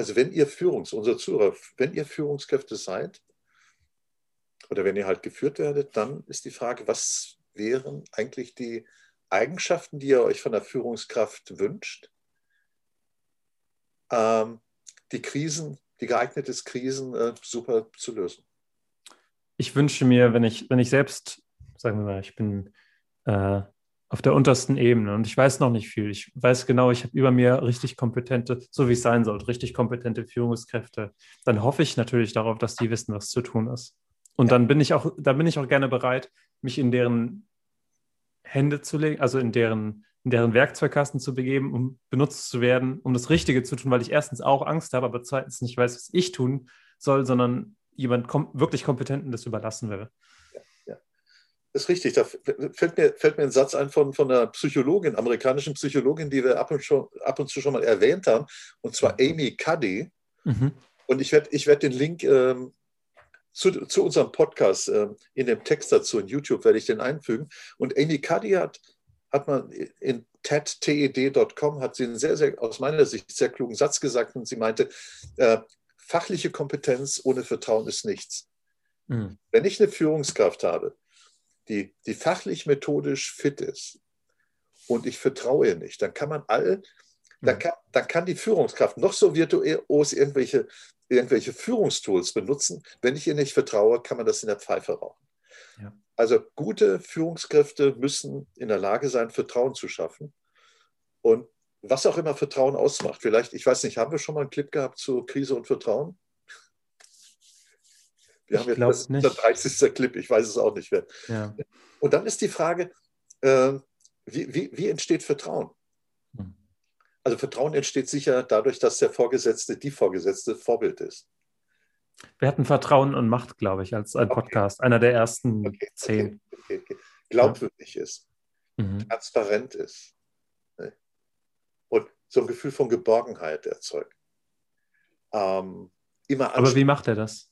also wenn ihr Führungs, unser Zuhörer, wenn ihr Führungskräfte seid oder wenn ihr halt geführt werdet, dann ist die Frage, was wären eigentlich die Eigenschaften, die ihr euch von der Führungskraft wünscht, ähm, die Krisen, die geeignet ist, Krisen äh, super zu lösen. Ich wünsche mir, wenn ich, wenn ich selbst, sagen wir mal, ich bin äh, auf der untersten Ebene und ich weiß noch nicht viel. Ich weiß genau, ich habe über mir richtig kompetente, so wie es sein sollte, richtig kompetente Führungskräfte. Dann hoffe ich natürlich darauf, dass die wissen, was zu tun ist. Und ja. dann bin ich auch, da bin ich auch gerne bereit, mich in deren Hände zu legen, also in deren, in deren Werkzeugkasten zu begeben, um benutzt zu werden, um das Richtige zu tun, weil ich erstens auch Angst habe, aber zweitens nicht weiß, was ich tun soll, sondern jemand kom wirklich Kompetenten das überlassen will. Ist richtig. Da fällt mir, fällt mir ein Satz ein von, von einer Psychologin, amerikanischen Psychologin, die wir ab und, schon, ab und zu schon mal erwähnt haben, und zwar Amy Cuddy. Mhm. Und ich werde ich werd den Link ähm, zu, zu, unserem Podcast äh, in dem Text dazu in YouTube werde ich den einfügen. Und Amy Cuddy hat, hat man in ted.com hat sie einen sehr, sehr, aus meiner Sicht sehr klugen Satz gesagt und sie meinte, äh, fachliche Kompetenz ohne Vertrauen ist nichts. Mhm. Wenn ich eine Führungskraft habe, die, die fachlich methodisch fit ist und ich vertraue ihr nicht, dann kann man all, dann, hm. kann, dann kann die Führungskraft noch so virtuos irgendwelche, irgendwelche Führungstools benutzen. Wenn ich ihr nicht vertraue, kann man das in der Pfeife rauchen. Ja. Also gute Führungskräfte müssen in der Lage sein, Vertrauen zu schaffen. Und was auch immer Vertrauen ausmacht. Vielleicht, ich weiß nicht, haben wir schon mal einen Clip gehabt zu Krise und Vertrauen? Wir ich haben jetzt das, der 30. Clip, ich weiß es auch nicht mehr. Ja. Und dann ist die Frage, äh, wie, wie, wie, entsteht Vertrauen? Hm. Also Vertrauen entsteht sicher dadurch, dass der Vorgesetzte, die Vorgesetzte Vorbild ist. Wir hatten Vertrauen und Macht, glaube ich, als ein Podcast, einer der ersten okay, zehn. Okay, okay, Glaubwürdig ja. ist, mhm. transparent ist, und so ein Gefühl von Geborgenheit erzeugt. Ähm, immer Aber wie macht er das?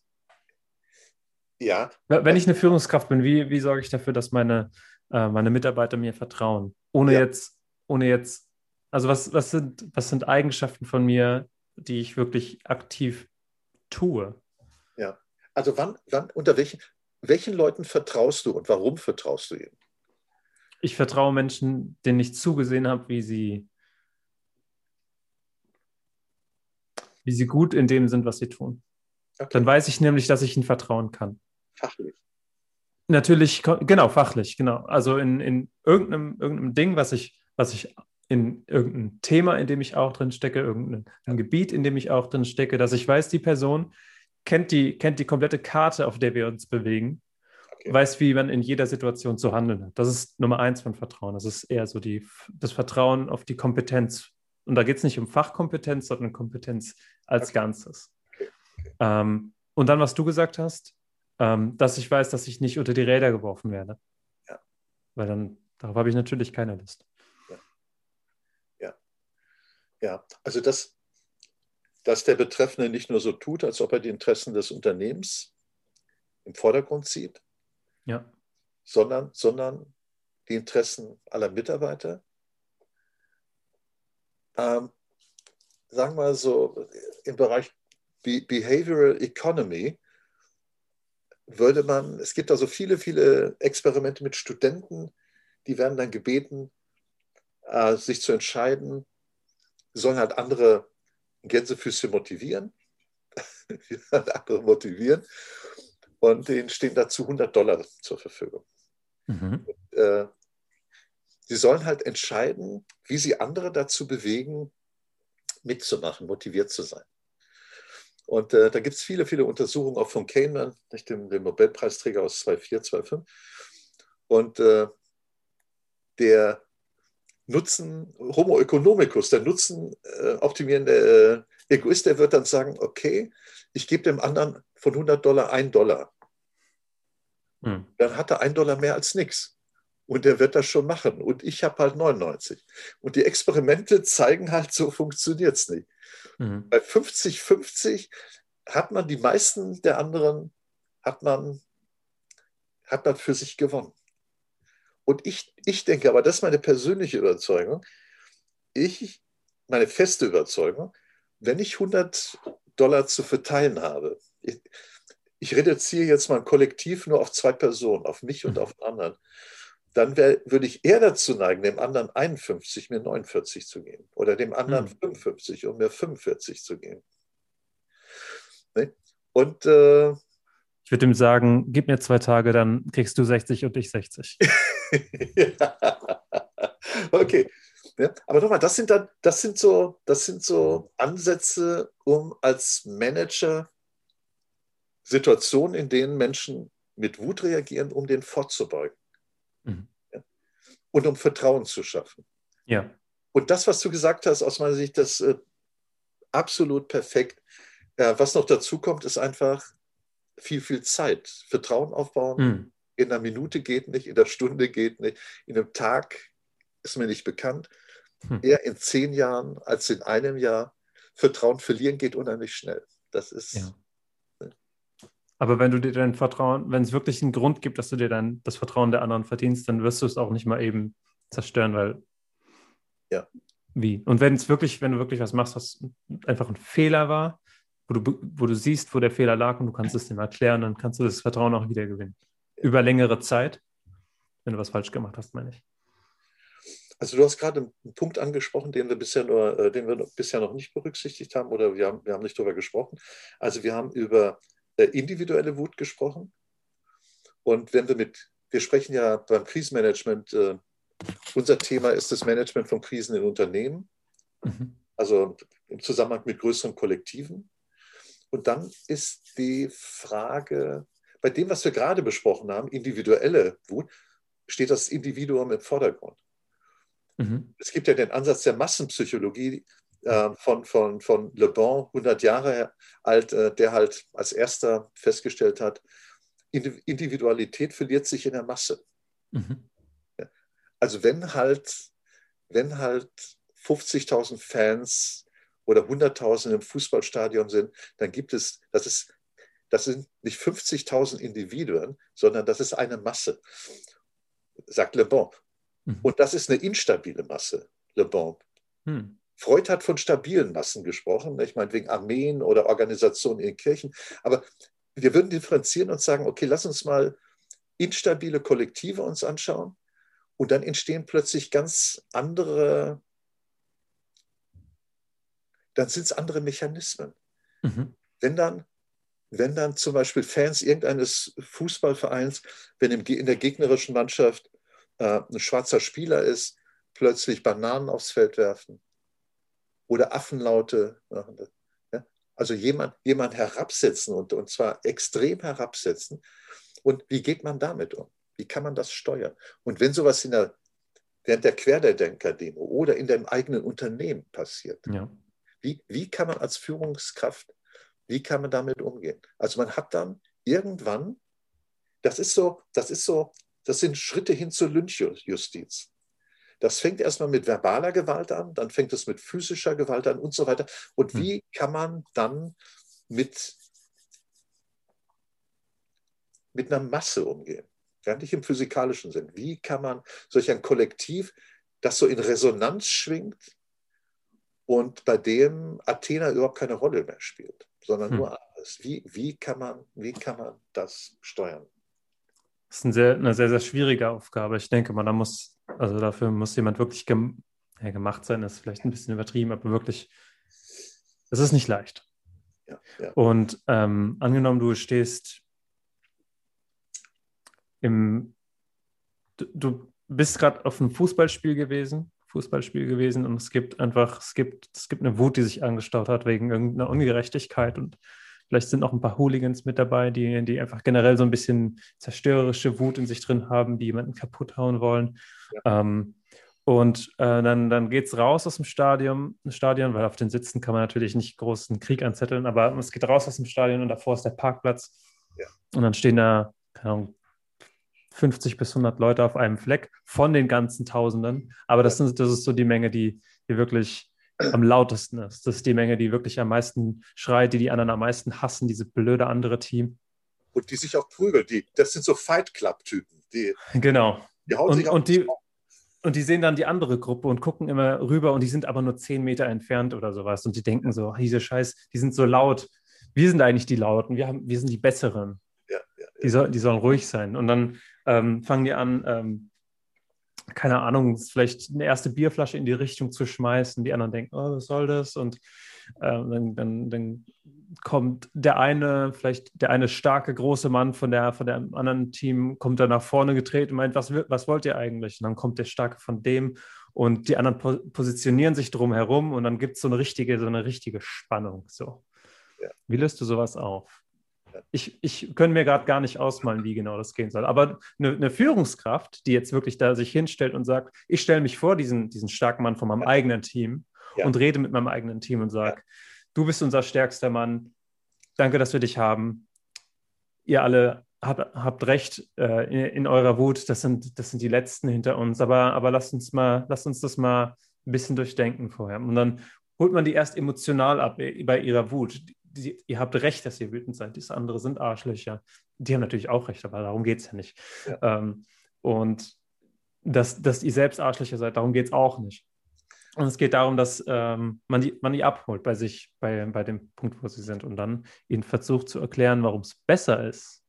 Ja. Wenn ich eine Führungskraft bin, wie, wie sorge ich dafür, dass meine, äh, meine Mitarbeiter mir vertrauen? Ohne ja. jetzt, ohne jetzt, also was, was, sind, was sind Eigenschaften von mir, die ich wirklich aktiv tue? Ja. Also wann, wann, unter welchen, welchen Leuten vertraust du und warum vertraust du ihnen? Ich vertraue Menschen, denen ich zugesehen habe, wie sie, wie sie gut in dem sind, was sie tun. Okay. Dann weiß ich nämlich, dass ich ihnen vertrauen kann. Fachlich. Natürlich, genau, fachlich, genau. Also in, in irgendeinem, irgendeinem Ding, was ich, was ich in irgendein Thema, in dem ich auch drin stecke, irgendein Gebiet, in dem ich auch drin stecke, dass ich weiß, die Person kennt die, kennt die komplette Karte, auf der wir uns bewegen, okay. weiß, wie man in jeder Situation zu handeln hat. Das ist Nummer eins von Vertrauen. Das ist eher so die, das Vertrauen auf die Kompetenz. Und da geht es nicht um Fachkompetenz, sondern Kompetenz als okay. Ganzes. Okay. Ähm, und dann, was du gesagt hast, ähm, dass ich weiß, dass ich nicht unter die Räder geworfen werde. Ja. Weil dann, darauf habe ich natürlich keine Lust. Ja, also dass, dass der Betreffende nicht nur so tut, als ob er die Interessen des Unternehmens im Vordergrund sieht, ja. sondern, sondern die Interessen aller Mitarbeiter. Ähm, sagen wir so, im Bereich Be Behavioral Economy würde man, es gibt also viele, viele Experimente mit Studenten, die werden dann gebeten, äh, sich zu entscheiden, sollen halt andere Gänsefüße motivieren. andere motivieren. Und denen stehen dazu 100 Dollar zur Verfügung. Mhm. Und, äh, sie sollen halt entscheiden, wie sie andere dazu bewegen, mitzumachen, motiviert zu sein. Und äh, da gibt es viele, viele Untersuchungen, auch von Kahneman, dem, dem Nobelpreisträger aus 2004, 2005. Und äh, der Nutzen, Homo economicus, der Nutzen äh, optimierende äh, Egoist, der wird dann sagen, okay, ich gebe dem anderen von 100 Dollar 1 Dollar. Hm. Dann hat er 1 Dollar mehr als nichts. Und der wird das schon machen. Und ich habe halt 99. Und die Experimente zeigen halt, so funktioniert es nicht. Mhm. Bei 50-50 hat man die meisten der anderen, hat man, hat man für sich gewonnen. Und ich, ich denke aber, das ist meine persönliche Überzeugung, ich, meine feste Überzeugung, wenn ich 100 Dollar zu verteilen habe, ich, ich reduziere jetzt mein Kollektiv nur auf zwei Personen, auf mich und mhm. auf anderen, dann wär, würde ich eher dazu neigen, dem anderen 51, mir 49 zu geben oder dem anderen mhm. 55 und mir 45 zu geben. Ne? Und äh, ich würde ihm sagen, gib mir zwei Tage, dann kriegst du 60 und ich 60. okay. Ja, aber nochmal, das sind dann, das sind so, das sind so Ansätze, um als Manager Situationen, in denen Menschen mit Wut reagieren, um den vorzubeugen. Mhm. Und um Vertrauen zu schaffen. Ja. Und das, was du gesagt hast, aus meiner Sicht, das äh, absolut perfekt. Äh, was noch dazu kommt, ist einfach viel, viel Zeit. Vertrauen aufbauen, mhm in einer Minute geht nicht, in einer Stunde geht nicht, in einem Tag ist mir nicht bekannt. Hm. Eher in zehn Jahren als in einem Jahr. Vertrauen verlieren geht unheimlich schnell. Das ist. Ja. Aber wenn du dir dein Vertrauen, wenn es wirklich einen Grund gibt, dass du dir dann das Vertrauen der anderen verdienst, dann wirst du es auch nicht mal eben zerstören, weil. Ja. Wie? Und wenn es wirklich, wenn du wirklich was machst, was einfach ein Fehler war, wo du, wo du siehst, wo der Fehler lag und du kannst es dem erklären, dann kannst du das Vertrauen auch wieder gewinnen über längere Zeit, wenn du was falsch gemacht hast, meine ich. Also du hast gerade einen Punkt angesprochen, den wir bisher, nur, äh, den wir bisher noch nicht berücksichtigt haben oder wir haben, wir haben nicht darüber gesprochen. Also wir haben über individuelle Wut gesprochen. Und wenn wir mit, wir sprechen ja beim Krisenmanagement, äh, unser Thema ist das Management von Krisen in Unternehmen, mhm. also im Zusammenhang mit größeren Kollektiven. Und dann ist die Frage, bei dem, was wir gerade besprochen haben, individuelle Wut, steht das Individuum im Vordergrund. Mhm. Es gibt ja den Ansatz der Massenpsychologie äh, von, von, von Le Bon, 100 Jahre alt, äh, der halt als erster festgestellt hat, Individualität verliert sich in der Masse. Mhm. Also wenn halt, wenn halt 50.000 Fans oder 100.000 im Fußballstadion sind, dann gibt es, das ist das sind nicht 50.000 Individuen, sondern das ist eine Masse, sagt Le Bon. Mhm. Und das ist eine instabile Masse, Le Bon. Mhm. Freud hat von stabilen Massen gesprochen, ich meine wegen Armeen oder Organisationen in Kirchen. Aber wir würden differenzieren und sagen, okay, lass uns mal instabile Kollektive uns anschauen und dann entstehen plötzlich ganz andere, dann sind es andere Mechanismen. Mhm. Wenn dann wenn dann zum Beispiel Fans irgendeines Fußballvereins, wenn in der gegnerischen Mannschaft äh, ein schwarzer Spieler ist, plötzlich Bananen aufs Feld werfen oder Affenlaute. Ja? Also jemand, jemand herabsetzen und, und zwar extrem herabsetzen. Und wie geht man damit um? Wie kann man das steuern? Und wenn sowas in der, während der Querdenker-Demo oder in dem eigenen Unternehmen passiert, ja. wie, wie kann man als Führungskraft wie kann man damit umgehen? Also man hat dann irgendwann, das ist so, das ist so, das sind Schritte hin zur Lynchjustiz. Das fängt erstmal mit verbaler Gewalt an, dann fängt es mit physischer Gewalt an und so weiter. Und hm. wie kann man dann mit, mit einer Masse umgehen? Gar nicht im physikalischen Sinn. Wie kann man solch ein Kollektiv, das so in Resonanz schwingt und bei dem Athena überhaupt keine Rolle mehr spielt? sondern hm. nur Ares. Wie, wie, kann man, wie kann man das steuern? Das ist eine sehr, eine sehr, sehr schwierige Aufgabe. Ich denke mal, da muss, also dafür muss jemand wirklich gem ja, gemacht sein, das ist vielleicht ein bisschen übertrieben, aber wirklich, es ist nicht leicht. Ja, ja. Und ähm, angenommen, du stehst im, du, du bist gerade auf einem Fußballspiel gewesen Fußballspiel gewesen und es gibt einfach, es gibt, es gibt eine Wut, die sich angestaut hat wegen irgendeiner Ungerechtigkeit und vielleicht sind auch ein paar Hooligans mit dabei, die, die einfach generell so ein bisschen zerstörerische Wut in sich drin haben, die jemanden kaputt hauen wollen. Ja. Ähm, und äh, dann, dann geht es raus aus dem Stadion, Stadion, weil auf den Sitzen kann man natürlich nicht großen Krieg anzetteln, aber es geht raus aus dem Stadion und davor ist der Parkplatz. Ja. Und dann stehen da, keine Ahnung, 50 bis 100 Leute auf einem Fleck von den ganzen Tausenden. Aber das, sind, das ist so die Menge, die, die wirklich am lautesten ist. Das ist die Menge, die wirklich am meisten schreit, die die anderen am meisten hassen, diese blöde andere Team. Und die sich auch prügeln. Die, das sind so Fight Club-Typen. Die, genau. Die hauen und, sich und die, und die sehen dann die andere Gruppe und gucken immer rüber und die sind aber nur 10 Meter entfernt oder sowas. Und die denken so, diese Scheiß, die sind so laut. Wir sind eigentlich die Lauten, wir, haben, wir sind die Besseren. Ja, ja, ja. Die, soll, die sollen ruhig sein. Und dann ähm, fangen die an, ähm, keine Ahnung, vielleicht eine erste Bierflasche in die Richtung zu schmeißen. Die anderen denken, oh, was soll das? Und äh, dann, dann, dann, kommt der eine, vielleicht der eine starke, große Mann von der, von dem anderen Team, kommt da nach vorne getreten und meint, was, was wollt ihr eigentlich? Und dann kommt der starke von dem und die anderen po positionieren sich drum herum und dann gibt es so eine richtige, so eine richtige Spannung. So. Ja. Wie löst du sowas auf? Ich, ich könnte mir gerade gar nicht ausmalen, wie genau das gehen soll. Aber eine, eine, Führungskraft, die jetzt wirklich da sich hinstellt und sagt, ich stelle mich vor diesen, diesen starken Mann von meinem ja. eigenen Team ja. und rede mit meinem eigenen Team und sage, ja. du bist unser stärkster Mann, danke, dass wir dich haben. Ihr alle habt, habt recht äh, in, in, eurer Wut, das sind, das sind die Letzten hinter uns, aber, aber lasst uns mal, lasst uns das mal ein bisschen durchdenken vorher. Und dann holt man die erst emotional ab bei ihrer Wut die, ihr habt recht, dass ihr wütend seid. Diese andere sind Arschlöcher. Die haben natürlich auch recht, aber darum geht es ja nicht. Ja. Ähm, und dass, dass ihr selbst Arschlöcher seid, darum geht es auch nicht. Und es geht darum, dass ähm, man, die, man die abholt bei sich, bei, bei dem Punkt, wo sie sind und dann ihnen versucht zu erklären, warum es besser ist,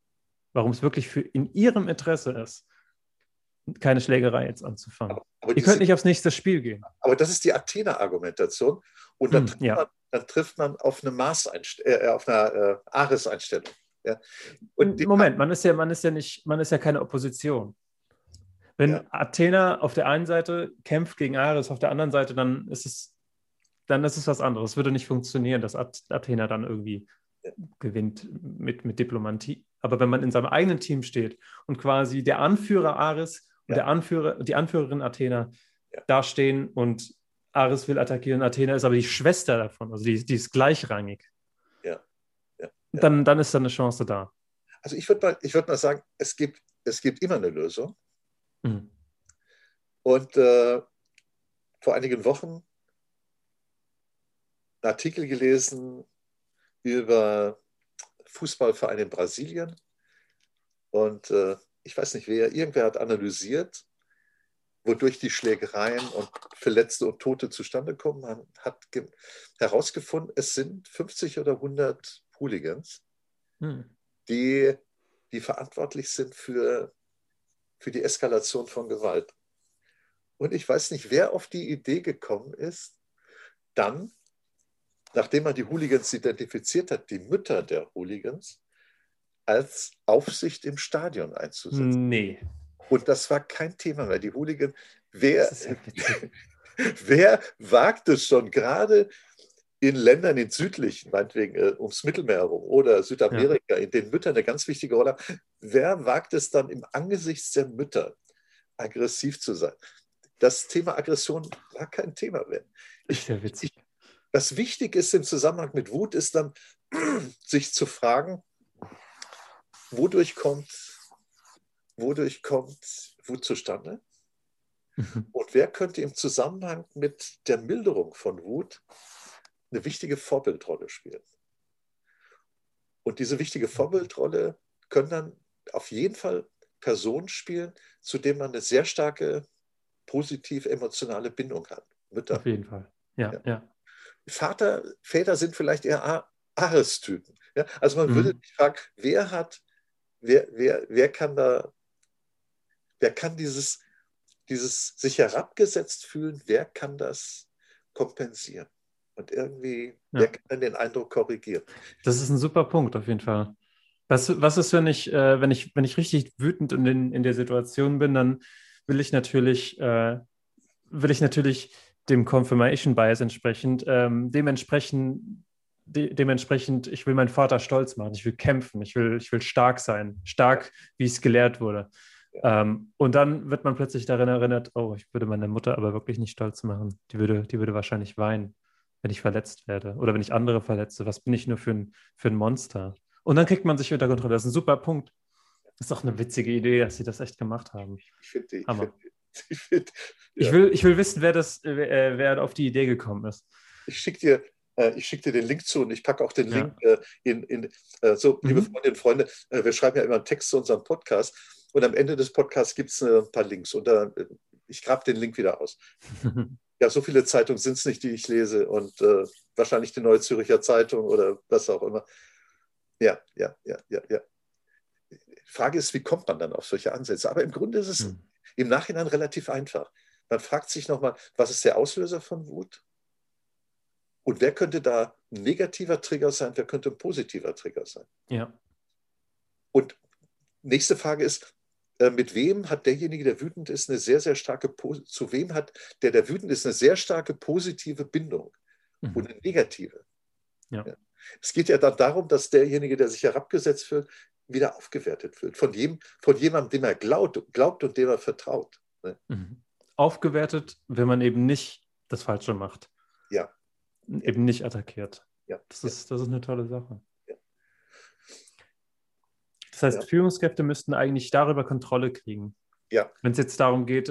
warum es wirklich für in ihrem Interesse ist, keine Schlägerei jetzt anzufangen. Aber, aber Ihr könnt nicht aufs nächste Spiel gehen. Aber das ist die Athena-Argumentation. Und dann, hm, ja. Dann, trifft man, auf eine Maß äh, auf eine äh, Ares-Einstellung. Ja. Moment, man ist ja, man ist ja nicht, man ist ja keine Opposition. Wenn ja. Athena auf der einen Seite kämpft gegen Ares, auf der anderen Seite, dann ist es, dann ist es was anderes. Es würde nicht funktionieren, dass Athena dann irgendwie ja. gewinnt mit, mit Diplomatie. Aber wenn man in seinem eigenen Team steht und quasi der Anführer Ares und der Anführer, die Anführerin Athena dastehen und Ares will attackieren, Athena ist aber die Schwester davon, also die, die ist gleichrangig. Ja. ja. Dann, dann ist da eine Chance da. Also ich würde mal, würd mal sagen, es gibt, es gibt immer eine Lösung. Mhm. Und äh, vor einigen Wochen einen Artikel gelesen über Fußballverein in Brasilien. Und äh, ich weiß nicht wer, irgendwer hat analysiert, wodurch die Schlägereien und Verletzte und Tote zustande kommen. Man hat herausgefunden, es sind 50 oder 100 Hooligans, hm. die, die verantwortlich sind für, für die Eskalation von Gewalt. Und ich weiß nicht, wer auf die Idee gekommen ist, dann, nachdem man die Hooligans identifiziert hat, die Mütter der Hooligans als Aufsicht im Stadion einzusetzen. Nee. Und das war kein Thema mehr. Die Hooligans, wer, wer wagt es schon, gerade in Ländern in südlichen, meinetwegen äh, ums Mittelmeer herum oder Südamerika, ja. in denen Mütter eine ganz wichtige Rolle haben, wer wagt es dann im Angesicht der Mütter aggressiv zu sein? das Thema Aggression war kein Thema mehr. Ich, Sehr witzig. Ich, was wichtig ist im Zusammenhang mit Wut, ist dann, sich zu fragen, wodurch kommt, wodurch kommt Wut zustande? Mhm. Und wer könnte im Zusammenhang mit der Milderung von Wut eine wichtige Vorbildrolle spielen? Und diese wichtige Vorbildrolle können dann auf jeden Fall Personen spielen, zu denen man eine sehr starke positiv emotionale Bindung hat. Mütter. Auf jeden Fall. Ja, ja. ja. Vater, Väter sind vielleicht eher Ares-Typen. Ja? Also man mhm. würde sich fragen, wer hat, wer, wer, wer kann da, wer kann dieses, dieses sich herabgesetzt fühlen, wer kann das kompensieren? Und irgendwie, ja. wer kann den Eindruck korrigieren? Das ist ein super Punkt auf jeden Fall. Was, was ist, wenn ich, äh, wenn ich, wenn ich richtig wütend in, in der Situation bin, dann will ich natürlich, äh, will ich natürlich dem Confirmation Bias entsprechend, ähm, dementsprechend, de dementsprechend, ich will meinen Vater stolz machen, ich will kämpfen, ich will, ich will stark sein, stark, wie es gelehrt wurde. Ähm, und dann wird man plötzlich daran erinnert, oh, ich würde meine Mutter aber wirklich nicht stolz machen. Die würde, die würde wahrscheinlich weinen, wenn ich verletzt werde oder wenn ich andere verletze. Was bin ich nur für ein, für ein Monster? Und dann kriegt man sich unter Kontrolle. Das ist ein super Punkt. Das ist doch eine witzige Idee, dass sie das echt gemacht haben. Ich finde ich find, ich, find, ja. ich, will, ich will wissen, wer, das, wer, wer auf die Idee gekommen ist. Ich schicke dir, äh, schick dir den Link zu und ich packe auch den ja. Link äh, in, in äh, so, liebe mhm. Freundinnen und Freunde, äh, wir schreiben ja immer einen Text zu unserem Podcast und am Ende des Podcasts gibt es äh, ein paar Links und da, äh, ich grabe den Link wieder aus. ja, so viele Zeitungen sind es nicht, die ich lese und wahrscheinlich die Neue Züricher Zeitung oder was auch immer. Ja, ja, ja, ja, ja. Frage ist, wie kommt man dann auf solche Ansätze? Aber im Grunde ist es hm. im Nachhinein relativ einfach. Man fragt sich nochmal, was ist der Auslöser von Wut? Und wer könnte da ein negativer Trigger sein, wer könnte ein positiver Trigger sein? Ja. Und nächste Frage ist, äh, mit wem hat derjenige, der wütend ist, eine sehr, sehr starke, zu wem hat der, der wütend ist, eine sehr starke positive Bindung mhm. und eine negative? Ja. ja. Es geht ja dann darum, dass derjenige, der sich herabgesetzt fühlt, wieder aufgewertet wird. Von, jedem, von jemandem, dem er glaubt, glaubt und dem er vertraut. Ne? Mhm. Aufgewertet, wenn man eben nicht das Falsche macht. Ja. Eben nicht attackiert. Ja. Das, ist, das ist eine tolle Sache. Ja. Das heißt, ja. Führungskräfte müssten eigentlich darüber Kontrolle kriegen. Ja. Wenn es jetzt darum geht,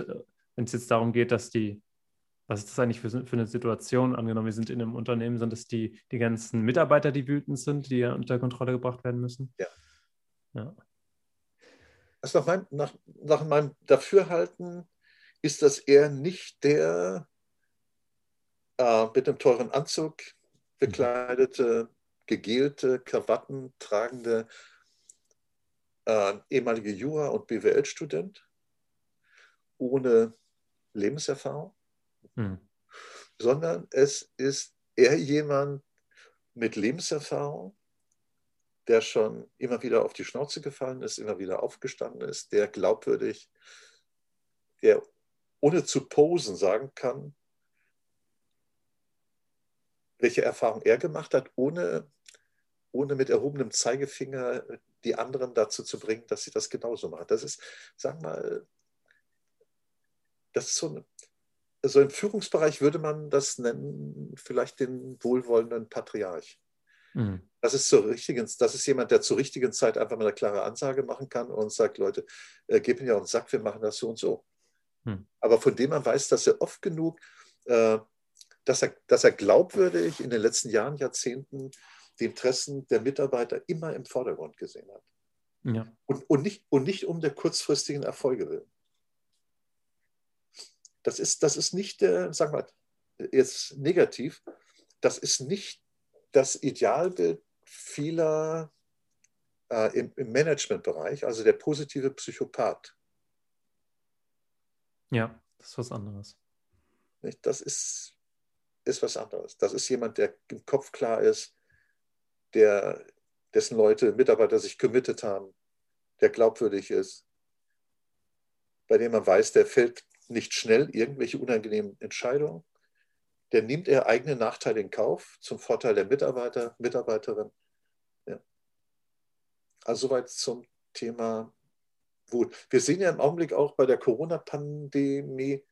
wenn es jetzt darum geht, dass die, was ist das eigentlich für, für, eine Situation? Angenommen, wir sind in einem Unternehmen, sind es die, die ganzen Mitarbeiter, die wütend sind, die unter Kontrolle gebracht werden müssen? Ja. Ja. Also nach, mein, nach, nach meinem Dafürhalten ist das eher nicht der äh, mit einem teuren Anzug bekleidete, gegelte, Krawatten tragende äh, ehemalige Jura- und BWL-Student ohne Lebenserfahrung, hm. sondern es ist eher jemand mit Lebenserfahrung, der schon immer wieder auf die Schnauze gefallen ist, immer wieder aufgestanden ist, der glaubwürdig, der ohne zu posen sagen kann, welche Erfahrung er gemacht hat, ohne, ohne mit erhobenem Zeigefinger die anderen dazu zu bringen, dass sie das genauso machen. Das ist, sagen wir mal, das ist so, ein, so im Führungsbereich würde man das nennen, vielleicht den wohlwollenden Patriarch. Mhm. Das ist, zur richtigen, das ist jemand, der zur richtigen Zeit einfach mal eine klare Ansage machen kann und sagt, Leute, äh, gebt mir ja einen Sack, wir machen das so und so. Mhm. Aber von dem man weiß, dass er oft genug, äh, dass, er, dass er glaubwürdig in den letzten Jahren, Jahrzehnten die Interessen der Mitarbeiter immer im Vordergrund gesehen hat. Ja. Und, und, nicht, und nicht um der kurzfristigen Erfolge willen. Das ist, das ist nicht, äh, sagen wir jetzt negativ, das ist nicht das Idealbild vieler äh, im, im Managementbereich, also der positive Psychopath. Ja, das ist was anderes. Das ist, ist was anderes. Das ist jemand, der im Kopf klar ist, der, dessen Leute, Mitarbeiter sich committed haben, der glaubwürdig ist, bei dem man weiß, der fällt nicht schnell irgendwelche unangenehmen Entscheidungen, der nimmt er eigene Nachteile in Kauf zum Vorteil der Mitarbeiter, Mitarbeiterin. Ja. Also soweit zum Thema Wut. Wir sehen ja im Augenblick auch bei der Corona-Pandemie,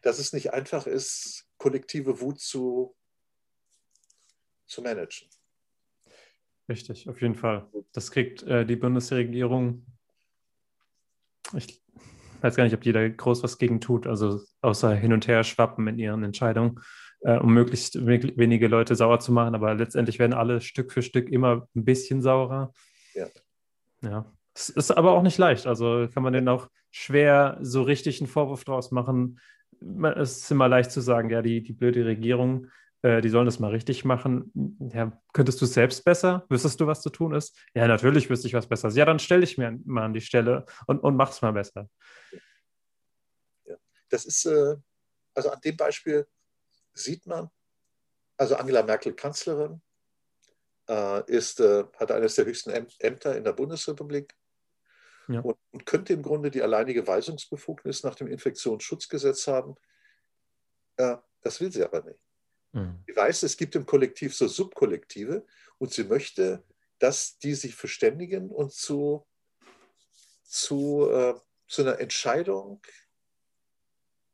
dass es nicht einfach ist, kollektive Wut zu, zu managen. Richtig, auf jeden Fall. Das kriegt äh, die Bundesregierung. Ich weiß gar nicht, ob die da groß was gegen tut, also außer hin und her schwappen in ihren Entscheidungen, äh, um möglichst wenige Leute sauer zu machen. Aber letztendlich werden alle Stück für Stück immer ein bisschen saurer. Ja. Ja. Es ist aber auch nicht leicht. Also kann man denen auch schwer so richtig einen Vorwurf draus machen. Es ist immer leicht zu sagen, ja, die, die blöde Regierung äh, die sollen das mal richtig machen. Ja, könntest du es selbst besser? Wüsstest du, was zu tun ist? Ja, natürlich wüsste ich was Besseres. Ja, dann stell dich mir mal an die Stelle und, und es mal besser. Ja, das ist, äh, also an dem Beispiel sieht man, also Angela Merkel Kanzlerin äh, ist, äh, hat eines der höchsten Ämter in der Bundesrepublik ja. und, und, könnte im Grunde die alleinige Weisungsbefugnis nach dem Infektionsschutzgesetz haben. Äh, das will sie aber nicht. Mhm. Sie weiß, es gibt im Kollektiv so Subkollektive und sie möchte, dass die sich verständigen und zu, zu, äh, zu einer Entscheidung,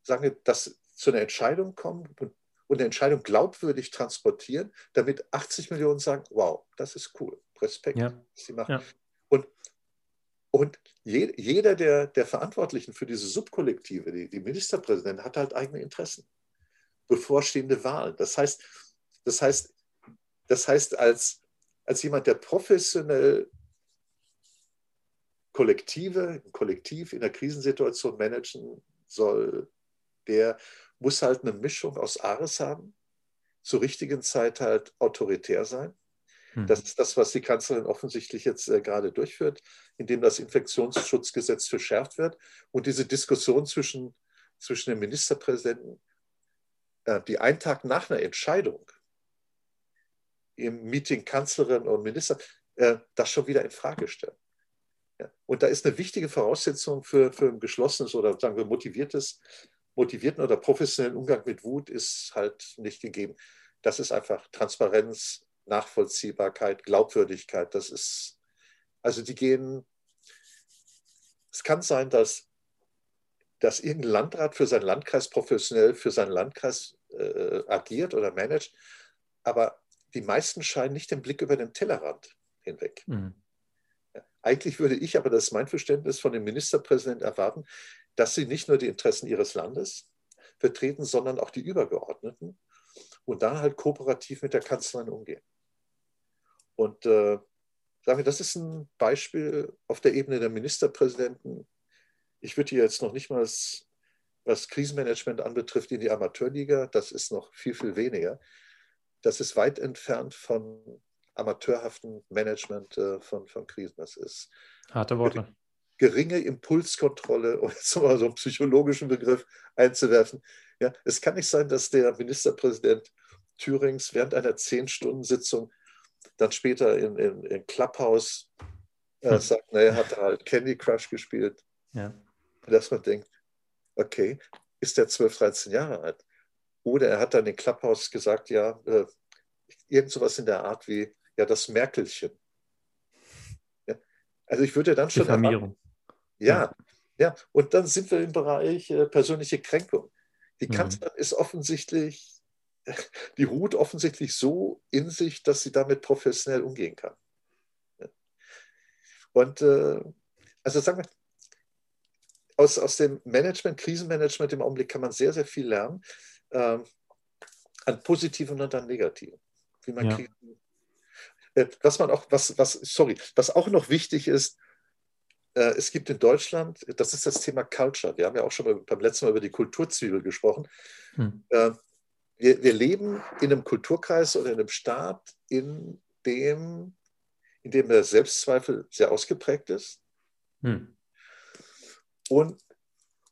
sagen wir, dass zu einer Entscheidung kommen und, und eine Entscheidung glaubwürdig transportieren, damit 80 Millionen sagen, wow, das ist cool, Respekt, ja. was sie machen. Ja. Und, und je, jeder der, der Verantwortlichen für diese Subkollektive, die, die Ministerpräsidenten, hat halt eigene Interessen bevorstehende Wahlen. Das heißt, das heißt, das heißt als, als jemand, der professionell Kollektive, Kollektiv in der Krisensituation managen soll, der muss halt eine Mischung aus Ares haben, zur richtigen Zeit halt autoritär sein. Hm. Das ist das, was die Kanzlerin offensichtlich jetzt äh, gerade durchführt, indem das Infektionsschutzgesetz verschärft wird und diese Diskussion zwischen, zwischen dem Ministerpräsidenten die einen Tag nach einer Entscheidung im Meeting Kanzlerin und Minister äh, das schon wieder in Frage stellen. Und da ist eine wichtige Voraussetzung für, für ein geschlossenes oder sagen wir motiviertes, motivierten oder professionellen Umgang mit Wut ist halt nicht gegeben. Das ist einfach Transparenz, Nachvollziehbarkeit, Glaubwürdigkeit. Das ist, also die gehen, es kann sein, dass dass irgendein Landrat für seinen Landkreis professionell für seinen Landkreis äh, agiert oder managt, aber die meisten scheinen nicht den Blick über den Tellerrand hinweg. Mhm. Eigentlich würde ich, aber das ist mein Verständnis, von dem Ministerpräsidenten erwarten, dass sie nicht nur die Interessen ihres Landes vertreten, sondern auch die Übergeordneten und da halt kooperativ mit der Kanzlerin umgehen. Und äh, sagen wir, das ist ein Beispiel auf der Ebene der Ministerpräsidenten, ich würde hier jetzt noch nicht mal, was, Krisenmanagement anbetrifft, in die Amateurliga, das ist noch viel, viel weniger. Das ist weit entfernt von amateurhaftem Management äh, von, von Krisen. Das ist harte Worte. Geringe Impulskontrolle, um jetzt mal so einen psychologischen Begriff einzuwerfen. Ja, es kann nicht sein, dass der Ministerpräsident Thürings während einer Zehn-Stunden-Sitzung dann später in, in, in Clubhouse äh, hm. sagt, naja, hat er halt Candy Crush gespielt. Ja dass man denkt, okay, ist der 12, 13 Jahre alt? Oder er hat dann in Clubhouse gesagt, ja, äh, irgend sowas in der Art wie, ja, das Merkelchen. Ja, also ich würde dann schon. Diffamierung. Ja, ja, und dann sind wir im Bereich äh, persönliche Kränkung. Die mhm. Kanzlerin mhm. ist offensichtlich, die ruht offensichtlich so in sich, dass sie damit professionell umgehen kann. Und äh, also sagen wir, aus, aus dem Management, Krisenmanagement im Augenblick kann man sehr, sehr viel lernen. Ähm, an positiven und an negativen. Wie man ja. Krisen, äh, was man auch, was, was, sorry, was auch noch wichtig ist, äh, es gibt in Deutschland, das ist das Thema Culture. Wir haben ja auch schon mal, beim letzten Mal über die Kulturzwiebel gesprochen. Hm. Äh, wir, wir leben in einem Kulturkreis oder in einem Staat, in dem in dem der Selbstzweifel sehr ausgeprägt ist. Hm. Und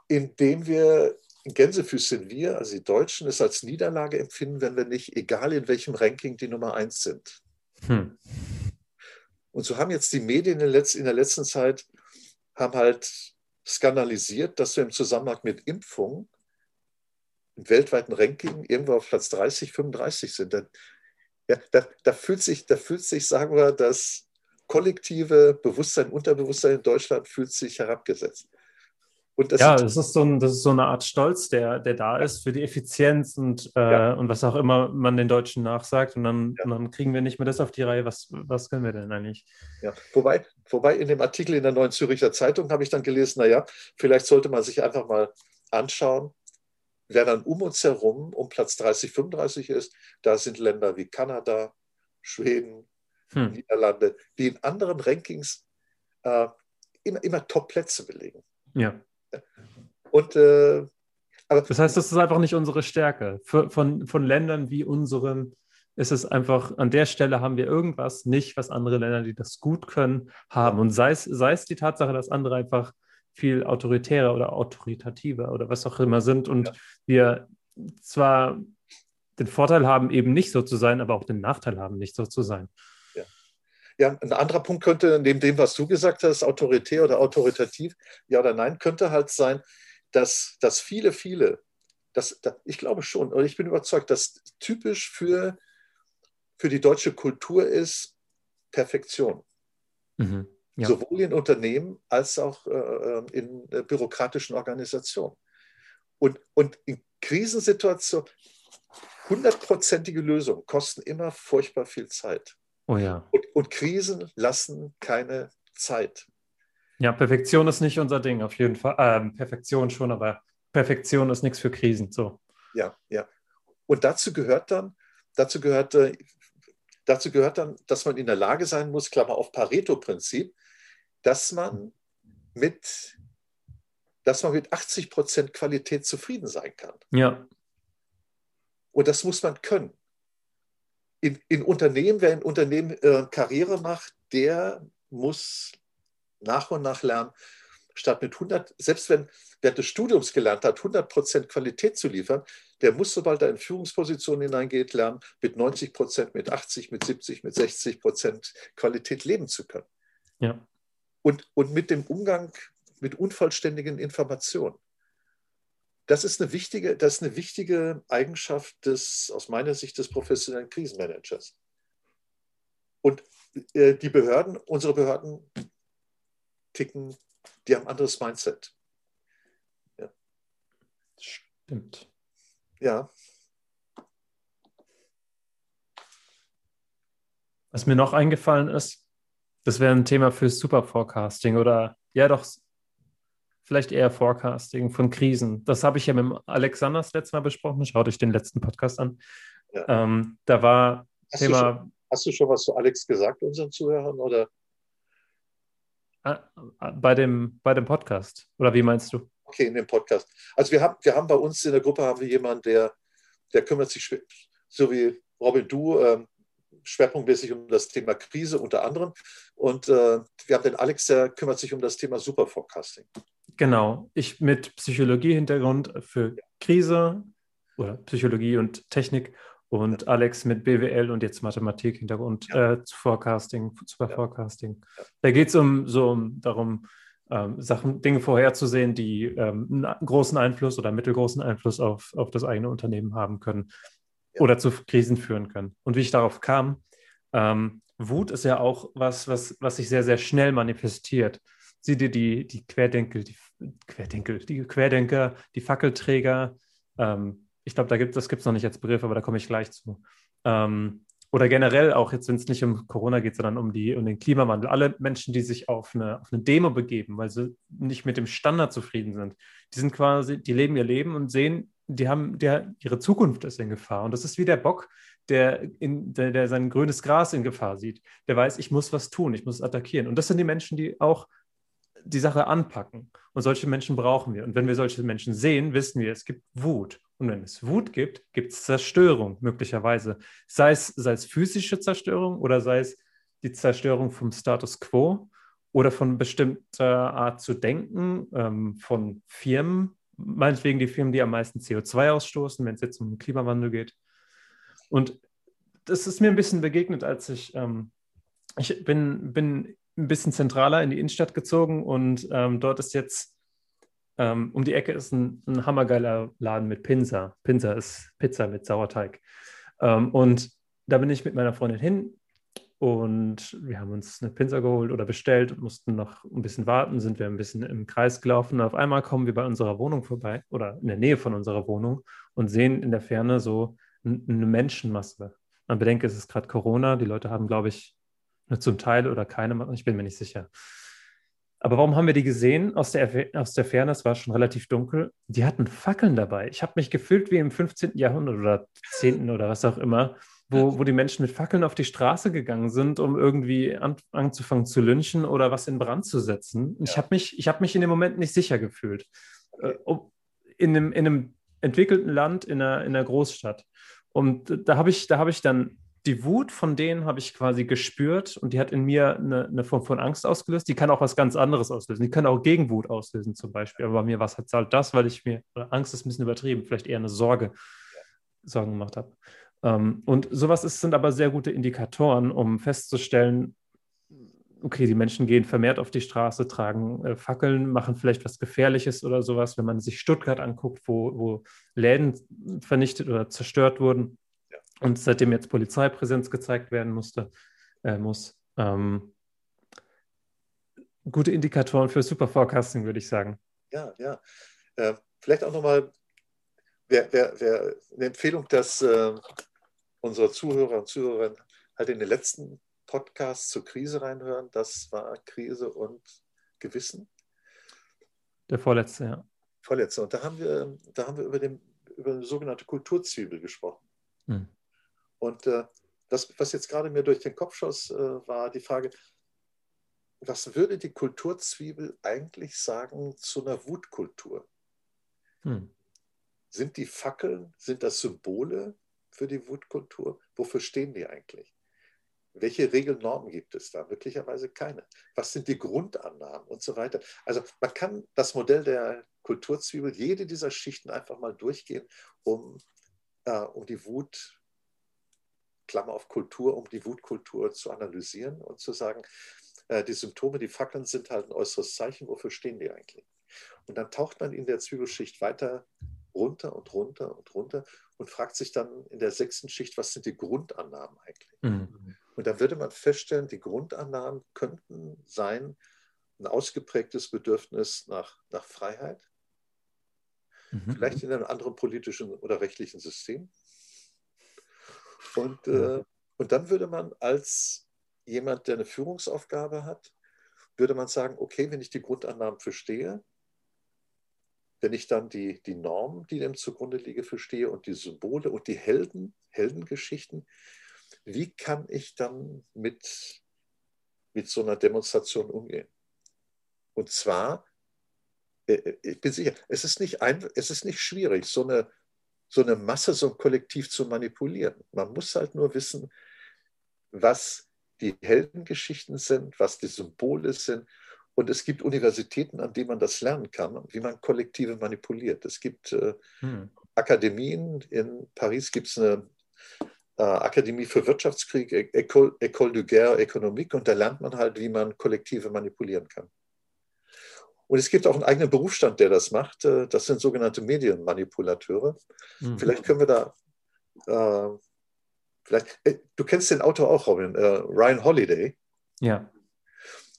indem wir Gänsefüßchen wir, also die Deutschen, es als Niederlage empfinden, wenn wir nicht, egal in welchem Ranking, die Nummer eins sind. Hm. Und so haben jetzt die Medien in der letzten Zeit haben halt skandalisiert, dass wir im Zusammenhang mit Impfung im weltweiten Ranking irgendwo auf Platz 30, 35 sind. Da, ja, da, da, fühlt sich, da fühlt sich, sagen wir, das kollektive Bewusstsein, Unterbewusstsein in Deutschland fühlt sich herabgesetzt ja, das ist, so ein, das ist so eine Art Stolz, der, der da ist für die Effizienz und, äh, ja. und was auch immer man den Deutschen nachsagt. Und dann, ja. und dann kriegen wir nicht mehr das auf die Reihe. Was, was können wir denn eigentlich? Ja, wobei, wobei in dem Artikel in der Neuen Züricher Zeitung habe ich dann gelesen, naja, vielleicht sollte man sich einfach mal anschauen, wer dann um uns herum um Platz 30, 35 ist. Da sind Länder wie Kanada, Schweden, hm. Niederlande, die in anderen Rankings äh, immer, immer Top-Plätze belegen. Ja. Und äh, das heißt, das ist einfach nicht unsere Stärke. Für, von, von Ländern wie unseren ist es einfach, an der Stelle haben wir irgendwas nicht, was andere Länder, die das gut können, haben. Und sei es, sei es die Tatsache, dass andere einfach viel autoritärer oder autoritativer oder was auch immer sind und ja. wir zwar den Vorteil haben, eben nicht so zu sein, aber auch den Nachteil haben, nicht so zu sein. Ja, ein anderer Punkt könnte, neben dem, was du gesagt hast, autoritär oder autoritativ, ja oder nein, könnte halt sein, dass, dass viele, viele, das, das, ich glaube schon, oder ich bin überzeugt, dass typisch für, für die deutsche Kultur ist Perfektion. Mhm, ja. Sowohl in Unternehmen als auch äh, in äh, bürokratischen Organisationen. Und, und in Krisensituationen, hundertprozentige Lösungen kosten immer furchtbar viel Zeit. Oh ja. Und, und Krisen lassen keine Zeit. Ja, Perfektion ist nicht unser Ding, auf jeden Fall. Ähm, Perfektion schon, aber Perfektion ist nichts für Krisen. So. Ja, ja. Und dazu gehört dann, dazu gehört, äh, dazu gehört dann, dass man in der Lage sein muss, Klammer auf Pareto-Prinzip, dass man mit, dass man mit 80 Prozent Qualität zufrieden sein kann. Ja. Und das muss man können in, in Unternehmen, wer in Unternehmen äh, Karriere macht, der muss nach und nach lernen, statt mit 100, selbst wenn während des Studiums gelernt hat, 100 Prozent Qualität zu liefern, der muss, sobald er in Führungspositionen hineingeht, lernen, mit 90 Prozent, mit 80, mit 70, mit 60 Prozent Qualität leben zu können. Ja. Und, und mit dem Umgang mit unvollständigen Informationen das ist eine wichtige, das ist eine wichtige Eigenschaft des, aus meiner Sicht, des professionellen Krisenmanagers. Und äh, die Behörden, unsere Behörden ticken, die haben ein anderes Mindset. Ja. Stimmt. Ja. Was mir noch eingefallen ist, das wäre ein Thema für Super Forecasting oder ja doch vielleicht eher Forecasting von Krisen. Das habe ich ja mit Alexander das letzte Mal besprochen. Schaut euch den letzten Podcast an. Ja. Ähm, da war hast Thema. Du schon, hast du schon was zu Alex gesagt, unseren Zuhörern? Oder? Ah, bei dem, bei dem Podcast. Oder wie meinst du? Okay, in dem Podcast. Also wir haben, wir haben bei uns in der Gruppe haben wir jemanden, der, der kümmert sich, so wie Robin, du, ähm, schwerpunktmäßig um das Thema Krise unter anderem. Und äh, wir haben den Alex, der kümmert sich um das Thema Superforecasting. Genau, ich mit Psychologie-Hintergrund für Krise oder Psychologie und Technik und ja. Alex mit BWL und jetzt Mathematik-Hintergrund ja. äh, zu Forecasting, Super ja. Da geht es um so um darum, ähm, Sachen, Dinge vorherzusehen, die ähm, einen großen Einfluss oder mittelgroßen Einfluss auf, auf das eigene Unternehmen haben können oder zu Krisen führen können. Und wie ich darauf kam, ähm, Wut ist ja auch was, was, was sich sehr, sehr schnell manifestiert sieh dir die, die Querdenker, die Querdenker, die Querdenker, die Fackelträger, ähm, ich glaube, da das gibt es noch nicht als Begriff, aber da komme ich gleich zu. Ähm, oder generell auch jetzt, wenn es nicht um Corona geht, sondern um, die, um den Klimawandel. Alle Menschen, die sich auf eine, auf eine Demo begeben, weil sie nicht mit dem Standard zufrieden sind, die sind quasi, die leben ihr Leben und sehen, die haben, der, ihre Zukunft ist in Gefahr. Und das ist wie der Bock, der, in, der, der sein grünes Gras in Gefahr sieht. Der weiß, ich muss was tun, ich muss attackieren. Und das sind die Menschen, die auch die Sache anpacken. Und solche Menschen brauchen wir. Und wenn wir solche Menschen sehen, wissen wir, es gibt Wut. Und wenn es Wut gibt, gibt es Zerstörung möglicherweise. Sei es, sei es physische Zerstörung oder sei es die Zerstörung vom Status quo oder von bestimmter Art zu denken, ähm, von Firmen, meinetwegen die Firmen, die am meisten CO2 ausstoßen, wenn es jetzt um den Klimawandel geht. Und das ist mir ein bisschen begegnet, als ich, ähm, ich bin, bin ein bisschen zentraler in die Innenstadt gezogen und ähm, dort ist jetzt ähm, um die Ecke ist ein, ein, hammergeiler Laden mit Pinsa. Pinsa ist Pizza mit Sauerteig. Ähm, und da bin ich mit meiner Freundin hin und wir haben uns eine Pinsa geholt oder bestellt und mussten noch ein bisschen warten, sind wir ein bisschen im Kreis gelaufen. Auf einmal kommen wir bei unserer Wohnung vorbei oder in der Nähe von unserer Wohnung und sehen in der Ferne so eine Menschenmasse. Man bedenke, es ist gerade Corona. Die Leute haben, glaube ich, nur zum Teil oder keine, ich bin mir nicht sicher. Aber warum haben wir die gesehen aus der, aus der Ferne? Es war schon relativ dunkel. Die hatten Fackeln dabei. Ich habe mich gefühlt wie im 15. Jahrhundert oder 10. oder was auch immer, wo, wo die Menschen mit Fackeln auf die Straße gegangen sind, um irgendwie an, anzufangen zu lynchen oder was in Brand zu setzen. Ja. ich habe mich, hab mich in dem Moment nicht sicher gefühlt. Äh, in einem, in einem entwickelten Land, in einer, in einer Großstadt. Und da habe ich, hab ich dann die Wut von denen habe ich quasi gespürt und die hat in mir eine, eine, Form von Angst ausgelöst. Die kann auch was ganz anderes auslösen. Die kann auch Gegenwut auslösen zum Beispiel. Aber bei mir war es halt das, weil ich mir, Angst ist ein bisschen übertrieben, vielleicht eher eine Sorge, Sorgen gemacht habe. Ähm, und sowas ist, sind aber sehr gute Indikatoren, um festzustellen, okay, die Menschen gehen vermehrt auf die Straße, tragen äh, Fackeln, machen vielleicht was Gefährliches oder sowas. Wenn man sich Stuttgart anguckt, wo, wo Läden vernichtet oder zerstört wurden, und seitdem jetzt Polizeipräsenz gezeigt werden musste, äh, muss. Ähm, gute Indikatoren für Superforecasting, würde ich sagen. Ja, ja. Äh, vielleicht auch nochmal wer, wer, wer eine Empfehlung, dass äh, unsere Zuhörer und Zuhörerinnen halt in den letzten Podcast zur Krise reinhören. Das war Krise und Gewissen. Der vorletzte, ja. Vorletzte. Und da haben wir, da haben wir über, den, über eine sogenannte Kulturzwiebel gesprochen. Hm. Und äh, das, was jetzt gerade mir durch den Kopf schoss, äh, war die Frage, was würde die Kulturzwiebel eigentlich sagen zu einer Wutkultur? Hm. Sind die Fackeln, sind das Symbole für die Wutkultur? Wofür stehen die eigentlich? Welche Regeln, Normen gibt es da? Möglicherweise keine. Was sind die Grundannahmen und so weiter? Also man kann das Modell der Kulturzwiebel, jede dieser Schichten einfach mal durchgehen, um, äh, um die Wut Klammer auf Kultur, um die Wutkultur zu analysieren und zu sagen, äh, die Symptome, die Fackeln sind halt ein äußeres Zeichen, wofür stehen die eigentlich? Und dann taucht man in der Zwiebelschicht weiter runter und runter und runter und fragt sich dann in der sechsten Schicht, was sind die Grundannahmen eigentlich? Mhm. Und dann würde man feststellen, die Grundannahmen könnten sein, ein ausgeprägtes Bedürfnis nach, nach Freiheit, mhm. vielleicht in einem anderen politischen oder rechtlichen System, und, äh, und dann würde man als jemand, der eine Führungsaufgabe hat, würde man sagen, okay, wenn ich die Grundannahmen verstehe, wenn ich dann die, die Normen, die dem zugrunde liege, verstehe und die Symbole und die Helden, Heldengeschichten, wie kann ich dann mit, mit so einer Demonstration umgehen? Und zwar, äh, äh, ich bin sicher, es ist nicht, ein, es ist nicht schwierig, so eine, so eine Masse, so ein Kollektiv zu manipulieren. Man muss halt nur wissen, was die Heldengeschichten sind, was die Symbole sind. Und es gibt Universitäten, an denen man das lernen kann, wie man Kollektive manipuliert. Es gibt äh, hm. Akademien. In Paris gibt es eine äh, Akademie für Wirtschaftskrieg, École, École de Guerre Économique, und da lernt man halt, wie man Kollektive manipulieren kann. Und es gibt auch einen eigenen Berufsstand, der das macht. Äh, das sind sogenannte Medienmanipulateure. Mhm. Vielleicht können wir da, äh, vielleicht, äh, du kennst den Autor auch, Robin, äh, Ryan Holiday. Ja.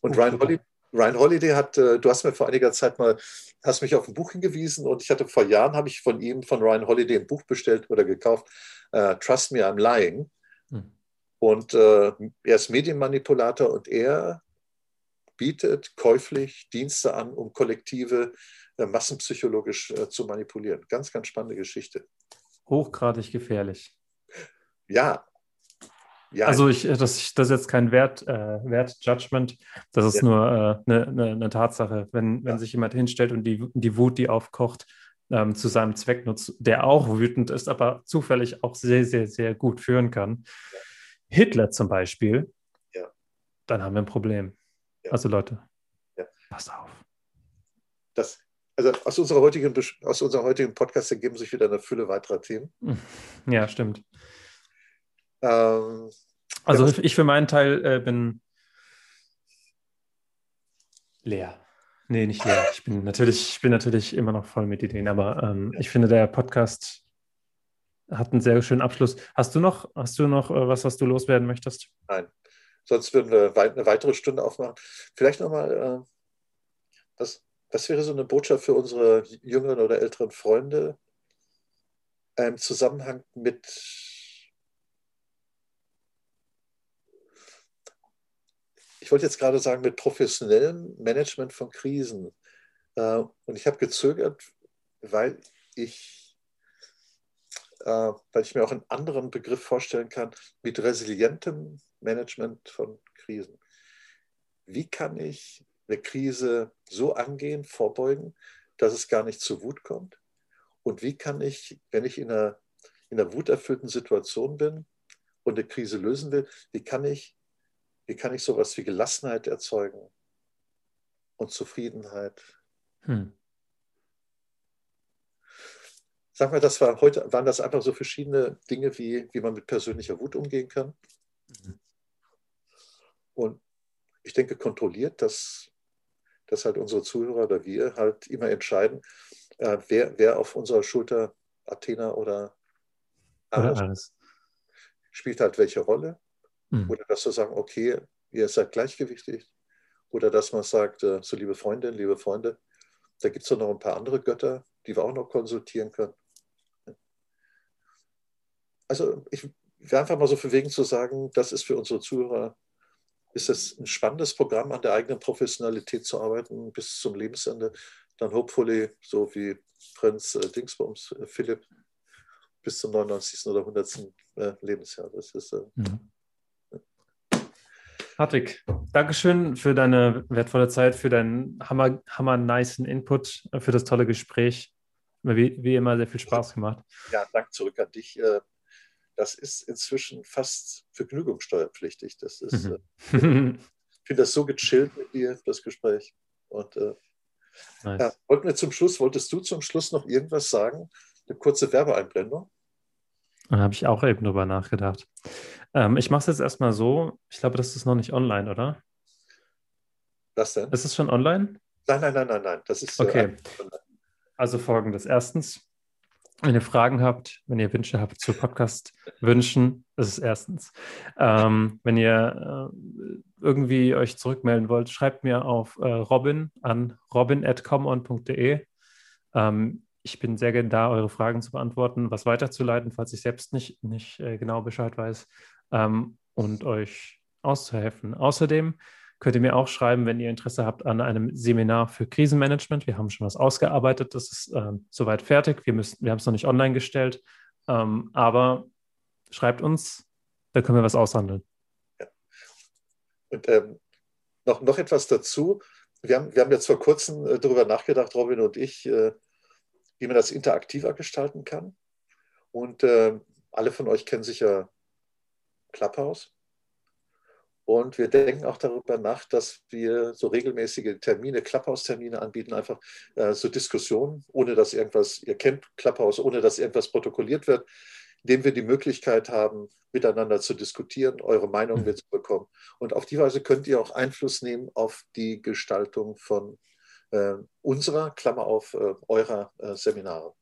Und oh, Ryan, Holiday, Ryan Holiday hat, äh, du hast mir vor einiger Zeit mal, hast mich auf ein Buch hingewiesen und ich hatte vor Jahren, habe ich von ihm, von Ryan Holiday ein Buch bestellt oder gekauft, äh, Trust Me, I'm Lying. Mhm. Und er ist Medienmanipulator und er bietet käuflich Dienste an, um Kollektive äh, massenpsychologisch äh, zu manipulieren. Ganz, ganz spannende Geschichte. Hochgradig gefährlich. Ja. Ja. Also ich, äh, das, das ist jetzt kein Wert, äh, Wert-Judgment, das ist ja. nur eine äh, ne, ne, ne Tatsache. Wenn, wenn ja. sich jemand hinstellt und die, die Wut, die aufkocht, ähm, zu seinem Zweck nutzt, der auch wütend ist, aber zufällig auch sehr, sehr, sehr gut führen kann. Hitler zum Beispiel dann haben wir ein Problem. Also Leute, passt auf. Das, also aus unserer heutigen, aus unserem heutigen Podcast ergeben sich wieder eine Fülle weiterer Themen. Ja, stimmt. Ähm, also ja, ich für meinen Teil äh, bin leer. Nee, nicht leer. Ich bin natürlich, ich bin natürlich immer noch voll mit Ideen, aber ähm, ich finde, der Podcast hat einen sehr schönen Abschluss. Hast du noch, hast du noch äh, was, was du loswerden möchtest? Nein. Sonst würden wir eine weitere Stunde aufmachen. Vielleicht nochmal, äh, was, was wäre so eine Botschaft für unsere jüngeren oder älteren Freunde im Zusammenhang mit ich wollte jetzt gerade sagen, mit professionellem Management von Krisen. Äh, und ich habe gezögert, weil ich, äh, weil ich mir auch einen anderen Begriff vorstellen kann, mit resilientem Management von Krisen. Wie kann ich eine Krise so angehen, vorbeugen, dass es gar nicht zu Wut kommt? Und wie kann ich, wenn ich in einer, in einer wuterfüllten Situation bin und eine Krise lösen will, wie kann ich wie kann ich sowas wie Gelassenheit erzeugen und Zufriedenheit? Hm. Sag mal, das war heute, waren das einfach so verschiedene Dinge, wie, wie man mit persönlicher Wut umgehen kann? Mhm. Und ich denke, kontrolliert, dass, dass halt unsere Zuhörer oder wir halt immer entscheiden, äh, wer, wer auf unserer Schulter Athena oder Ares, spielt halt welche Rolle. Mhm. Oder dass wir sagen, okay, ihr seid gleichgewichtig. Oder dass man sagt, äh, so liebe Freundinnen, liebe Freunde, da gibt es doch noch ein paar andere Götter, die wir auch noch konsultieren können. Also ich wäre einfach mal so verwegen zu sagen, das ist für unsere Zuhörer, ist es ein spannendes Programm, an der eigenen Professionalität zu arbeiten bis zum Lebensende. Dann hopefully, so wie Prinz äh, Dingsbums, äh, Philipp, bis zum 99. oder 100. Äh, Lebensjahr. Das ist äh, mhm. Hartwig, Dankeschön für deine wertvolle Zeit, für deinen hammer, hammer niceen Input, für das tolle Gespräch. Wie, wie immer sehr viel Spaß gemacht. Ja, Dank zurück an dich. Äh, das ist inzwischen fast vergnügungssteuerpflichtig. Das ist, mhm. Äh, ich finde das so gechillt mit dir, das Gespräch. Und äh, nice. ja, wollten wir zum Schluss, wolltest du zum Schluss noch irgendwas sagen? Eine kurze Werbeeinblendung? Da habe ich auch eben drüber nachgedacht. Ähm, ich mache es jetzt erstmal so. Ich glaube, das ist noch nicht online, oder? Was denn? Ist es schon online? Nein, nein, nein, nein, nein. Das ist äh, okay. Äh, also folgendes. Erstens, wenn ihr Fragen habt, wenn ihr Wünsche habt zu Podcast-Wünschen, das ist erstens. Ähm, wenn ihr äh, irgendwie euch zurückmelden wollt, schreibt mir auf äh, Robin an robin.comon.de. Ähm, ich bin sehr gerne da, eure Fragen zu beantworten, was weiterzuleiten, falls ich selbst nicht, nicht äh, genau Bescheid weiß ähm, und euch auszuhelfen. Außerdem könnt ihr mir auch schreiben, wenn ihr Interesse habt an einem Seminar für Krisenmanagement. Wir haben schon was ausgearbeitet, das ist äh, soweit fertig. Wir, wir haben es noch nicht online gestellt, ähm, aber schreibt uns, da können wir was aushandeln. Ja. Und ähm, noch, noch etwas dazu. Wir haben, wir haben jetzt vor kurzem äh, darüber nachgedacht, Robin und ich, äh, wie man das interaktiver gestalten kann. Und äh, alle von euch kennen sicher Clubhouse. Und wir denken auch darüber nach, dass wir so regelmäßige Termine, Clubhouse-Termine anbieten, einfach äh, so Diskussionen, ohne dass irgendwas, ihr kennt Clubhouse, ohne dass irgendwas protokolliert wird, indem wir die Möglichkeit haben, miteinander zu diskutieren, eure Meinung mhm. mitzubekommen. Und auf die Weise könnt ihr auch Einfluss nehmen auf die Gestaltung von äh, unserer, Klammer auf, äh, eurer äh, Seminare.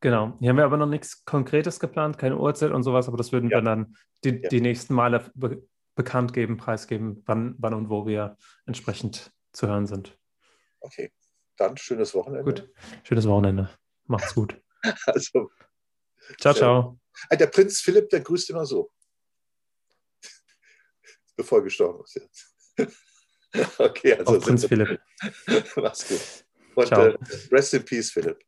Genau. Hier haben wir aber noch nichts Konkretes geplant, keine Uhrzeit und sowas, aber das würden ja. wir dann die, ja. die nächsten Male be bekannt geben, preisgeben, wann, wann und wo wir entsprechend zu hören sind. Okay, dann schönes Wochenende. Gut, schönes Wochenende. Macht's gut. also, ciao, ciao. Ah, der Prinz Philipp, der grüßt immer so. Bevor er gestorben ist jetzt. okay, also. Auch Prinz Philipp. Mach's gut. Und äh, rest in peace, Philipp.